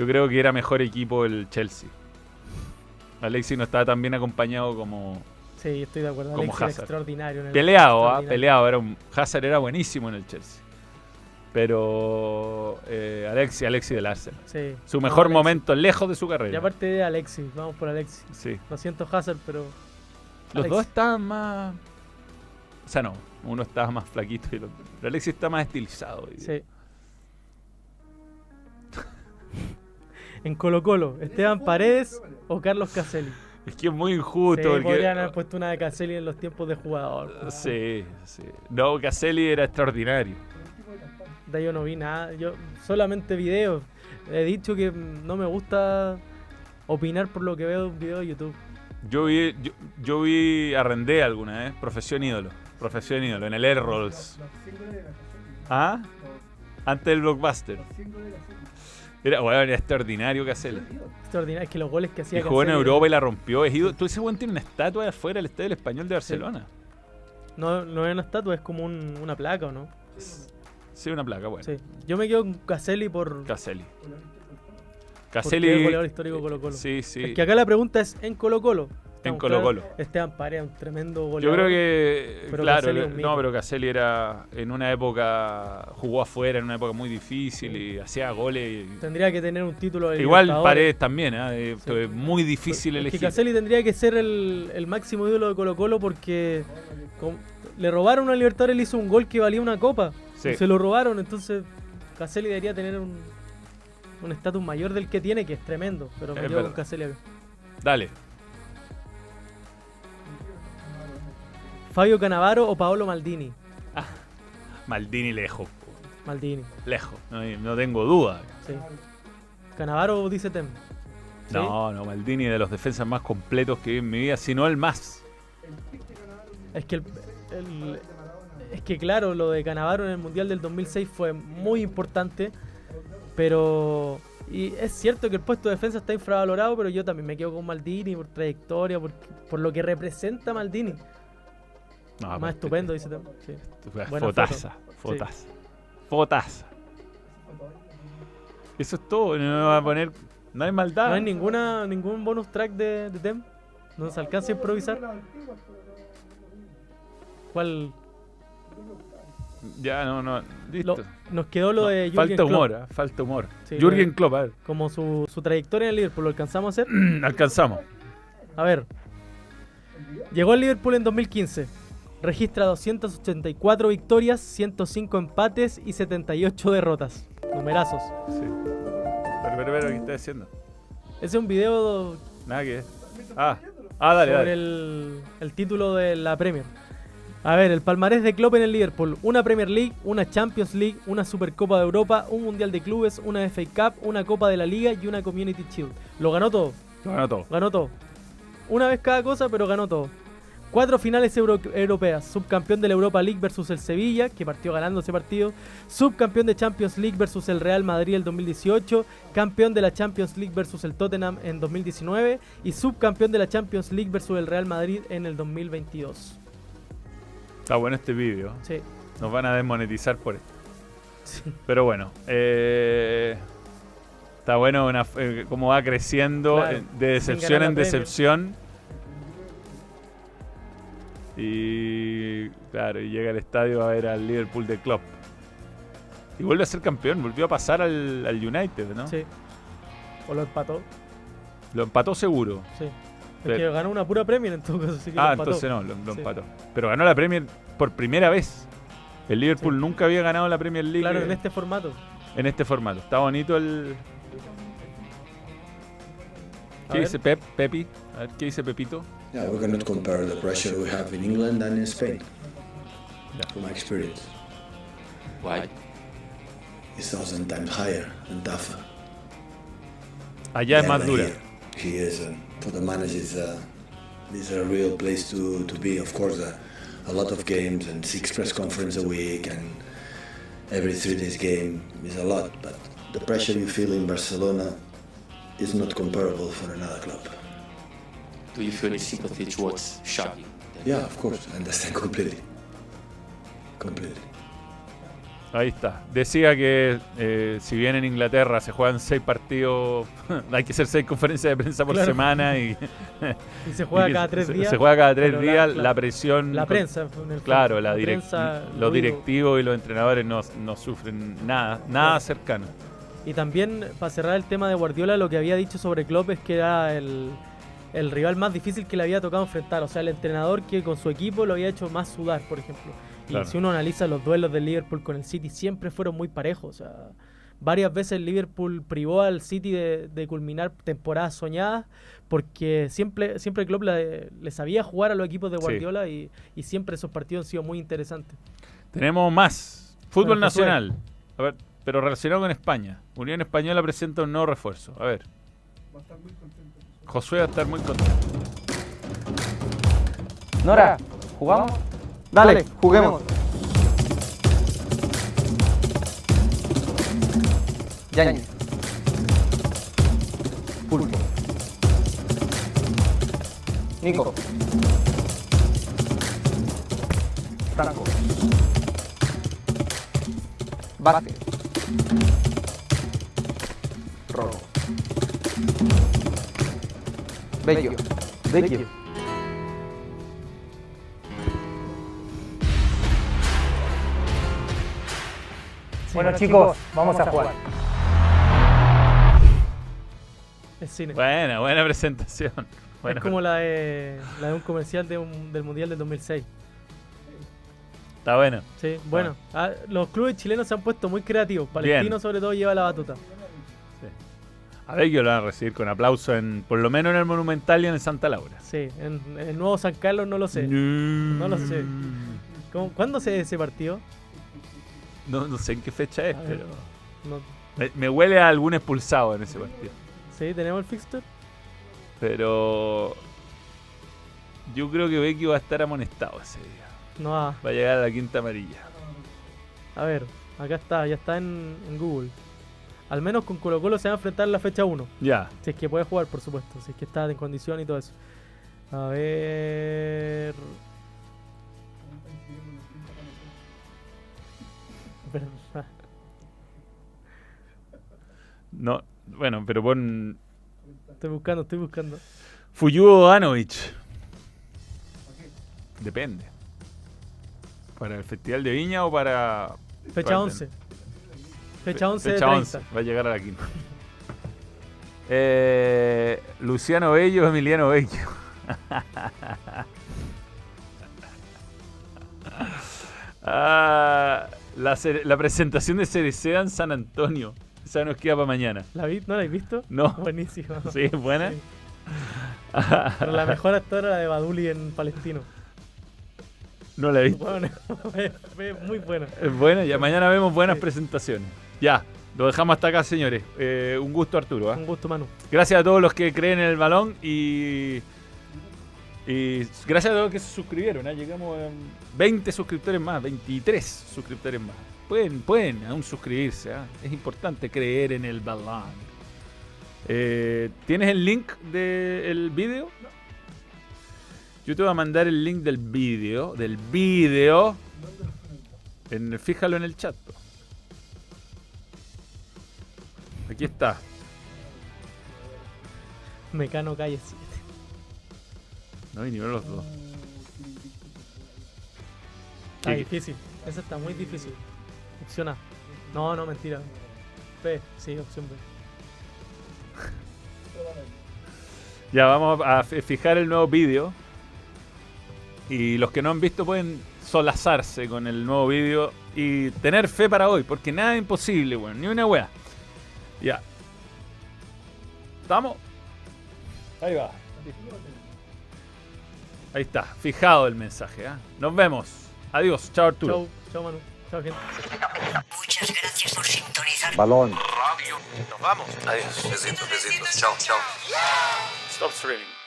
Yo creo que era mejor equipo el Chelsea. Alexis no estaba tan bien acompañado como Sí, estoy de acuerdo. Como Alexis era Hazard. extraordinario. en el- peleado, ¿ah? peleado. Era un, Hazard era buenísimo en el Chelsea. Pero eh, Alexis, Alexis del Arsenal. Sí. Su mejor Alexis. momento lejos de su Y carrera. aparte de Alexis, vamos por Alexis. Sí. Lo siento Hazard, pero Los dos estaban más. O sea, no. Uno estaba más flaquito y el otro. Pero Alexis está más estilizado. Sí. En Colo Colo, Esteban Paredes o Carlos Caselli. Es que es muy injusto. Sí, porque- podrían haber puesto una de Caselli en los tiempos de jugador. Sí, sí. No, Caselli era extraordinario. De ahí yo no vi nada. Yo solamente videos. He dicho que no me gusta opinar por lo que veo de un video de YouTube. Yo vi, yo, yo vi a Rendé alguna vez, Profesión Ídolo. Profesión Ídolo, en el Air Rolls. ¿Ah? Antes del blockbuster. Era, bueno, era extraordinario Caselli. Extraordinario. Es que los goles que hacía Y jugó en Europa y la rompió. Es ídolo. Tú ese buen tiene una estatua de afuera del Estadio del Español de Barcelona. No, no es una estatua, es como un- una placa, ¿o no? Sí, una placa, bueno. Sí. Yo me quedo con Caselli por. Caselli. porque Caselli. es goleador histórico Colo Colo. Sí, sí. Es que acá la pregunta es en Colo Colo. En Colo-Colo. claros, Esteban Paredes, un tremendo Yo goleador. creo que, Pero claro, Caselli es no, pero Caselli era en una época, jugó afuera, en una época muy difícil y hacía goles. y- Tendría que tener un título de Igual. Paredes también. Eh, fue muy difícil Es que elegir. Caselli tendría que ser el, el máximo ídolo de Colo Colo porque le robaron a Libertadores, le hizo un gol que valía una copa. Sí. Se lo robaron, entonces Caselli debería tener un un estatus mayor del que tiene, que es tremendo. Pero me Es quedo con. Caselli acá. Dale. Fabio Canavaro o Paolo Maldini. Maldini lejos, Maldini, lejos, no, no tengo duda. sí. Canavaro dice Tem. ¿Sí? No, no, Maldini de los defensas más completos que vi en mi vida, si no el más. Es que el, el- es que claro, lo de Canavaro en el Mundial del 2006 fue muy importante, pero y es cierto que el puesto de defensa está infravalorado, pero yo también me quedo con Maldini por trayectoria, por, por lo que representa Maldini. No, Más pero- estupendo, dice Tem. Sí. Fotaza, foto. fotaza, fotaza. Eso es todo, no va a poner. No hay maldad. No hay ninguna ningún bonus track de, de Tem. No se alcanza a improvisar. ¿Cuál? Ya, no, no. Listo. Lo- nos quedó lo No, de Jürgen Falta Klopp. humor, ¿ah? falta humor. Sí, Jürgen lo- Klopp, a ver. Como su, su trayectoria en el Liverpool, ¿lo alcanzamos a hacer? Alcanzamos. A ver. Llegó al Liverpool en 2015. Registra 284 victorias, 105 empates y 78 derrotas. Numerazos. Sí. Pero, pero, pero, ¿qué estás haciendo? Ese es un video Nada que. Ah, ah dale, sobre dale. El, el título de la Premier. A ver, el palmarés de Klopp en el Liverpool. Una Premier League, una Champions League, una Supercopa de Europa, un Mundial de Clubes, una FA Cup, una Copa de la Liga y una Community Shield. Lo ganó todo. Lo ganó todo. Ganó todo. Una vez cada cosa, pero ganó todo. Cuatro finales euro- europeas. Subcampeón de la Europa League versus el Sevilla, que partió ganando ese partido. Subcampeón de Champions League versus el Real Madrid el 2018. Campeón de la Champions League versus el Tottenham en 2019. Y subcampeón de la Champions League versus el Real Madrid en el 2022. Está bueno este vídeo. Sí. Nos van a desmonetizar por esto. Pero bueno, eh, está bueno una- eh, cómo va creciendo Claro, eh, de decepción en Premier. Y claro, y llega al estadio a ver al Liverpool de Klopp. Y vuelve a ser campeón, volvió a pasar al, al United, ¿no? Sí. O lo empató. Lo empató seguro. Sí. Es Pero- que ganó una pura Premier en todo caso. así que lo Ah, empató. entonces no, lo, lo Sí. empató. Pero ganó la Premier por primera vez. El Liverpool nunca había ganado la Premier League Claro, eh, en este formato. en este formato. Está bonito el. A ¿Qué ver. dice Pep? Pepi? A ver, ¿qué dice Pepito? Yeah, we cannot compare the pressure we have in England and in Spain. From my experience. Why? It's thousand times higher and tougher. Allá es Yeah, más but dura. Here, here is, uh, for the managers, uh, this is a real place to, to be. Of course, uh, a lot of games and six press conferences a week and every three days game is a lot. But the pressure you feel in Barcelona is not comparable for another club. Do you feel any sympathy towards Xavi? Yeah, of course, I understand completely. Completely. Ahí está. Decía que eh, si bien en Inglaterra se juegan seis partidos, hay que hacer seis conferencias de prensa por Claro. semana y, Y se juega cada tres se- días, Se juega cada tres la- días, la- la, presión. la prensa, en el Claro, la La direc- prensa, los directivos y los entrenadores no, no sufren nada, nada cercano. Y también, para cerrar el tema de Guardiola, lo que había dicho sobre Klopp es que era el, el rival más difícil que le había tocado enfrentar. O sea, el entrenador que con su equipo lo había hecho más sudar, por ejemplo. Y Claro. si uno analiza los duelos del Liverpool con el City, siempre fueron muy parejos. O sea, varias veces el Liverpool privó al City de, de culminar temporadas soñadas porque siempre, siempre Klopp le, le sabía jugar a los equipos de Sí. Guardiola y, y siempre esos partidos han sido muy interesantes. Tenemos más. Fútbol Bueno, nacional. A ver, pero relacionado con España. Unión Española presenta un nuevo refuerzo. A ver. Josué va a estar muy contento. Nora, ¿jugamos? Dale, juguemos. Yañez. Pulpo. Nico. Franco. Vázquez. Bello. Vecchio. Bueno chicos, vamos a jugar. Es cine. Buena, buena presentación. Es como la de, la de un comercial de un- del Mundial del 2006. Está bueno. Sí, bueno. ah, los clubes chilenos se han puesto muy creativos. Palestino sobre todo lleva la batuta. A ver, lo van a recibir con aplauso en, por lo menos en el Monumental y en el Santa Laura. Sí, en, en el nuevo San Carlos no lo sé. No lo sé. ¿Cómo- ¿Cuándo se ese partido? No, no sé en qué fecha es, A ver, pero. no- Me, me huele a algún expulsado en ese partido. Sí, tenemos el fixture. Pero. Yo creo que Vecchio va a estar amonestado ese día. No va. Va a llegar a la quinta amarilla. A ver, acá está, ya está en, en Google. Al menos con Colo Colo se va a enfrentar en la fecha 1. Ya. Si es que puede jugar, por supuesto. Si es que está en condición y todo eso. A ver. No, bueno, pero pon. Estoy buscando, estoy buscando. Fuyuo Danovich. Depende. ¿Para el Festival de Viña o para. Fecha para el- 11. Fecha 11 de Fecha 30. 11. Va a llegar a la quinta. Eh, Luciano Bello, Emiliano Bello. Ah, la, la presentación de Cereceda en San Antonio. Esa nos queda para mañana. ¿La vi? ¿No la has visto? No. Buenísimo. ¿Sí? ¿Es buena? Sí. Pero la mejor actora la de Baduli en Palestino. No la he visto. Bueno, fue muy buena. Es buena, ya mañana vemos buenas presentaciones. Ya, lo dejamos hasta acá, señores. Eh, un gusto, Arturo. ¿ah? Un gusto, Manu. Gracias a todos los que creen en el balón y. Y gracias a todos los que se suscribieron. ¿ah? Llegamos a 20 suscriptores más, 23 suscriptores más. Pueden, pueden aún suscribirse. ¿ah? Es importante creer en el balón. Eh, ¿Tienes el link del vídeo? Yo te voy a mandar el link del vídeo. Del vídeo. En, fíjalo en el chat. po. Aquí está. Mecano Calle 7. No, y ni uno de los dos. Está ¿Qué- difícil. Esa está muy difícil. Opción A. No, no, mentira. B. Sí, opción B. Ya vamos a fi- fijar el nuevo vídeo. Y los que no han visto pueden solazarse con el nuevo vídeo y tener fe para hoy, porque nada es imposible, weón, ni una wea. Ya. ¿Estamos? Ahí va. Ahí está, fijado el mensaje. ¿ah? Nos vemos. Adiós. Chao Arturo. Chau, chau, Manu. Chao, gente. Muchas gracias por sintonizar. Balón. Radio. Nos vamos. Adiós. Besitos, besitos. Chao, chao. Stop streaming.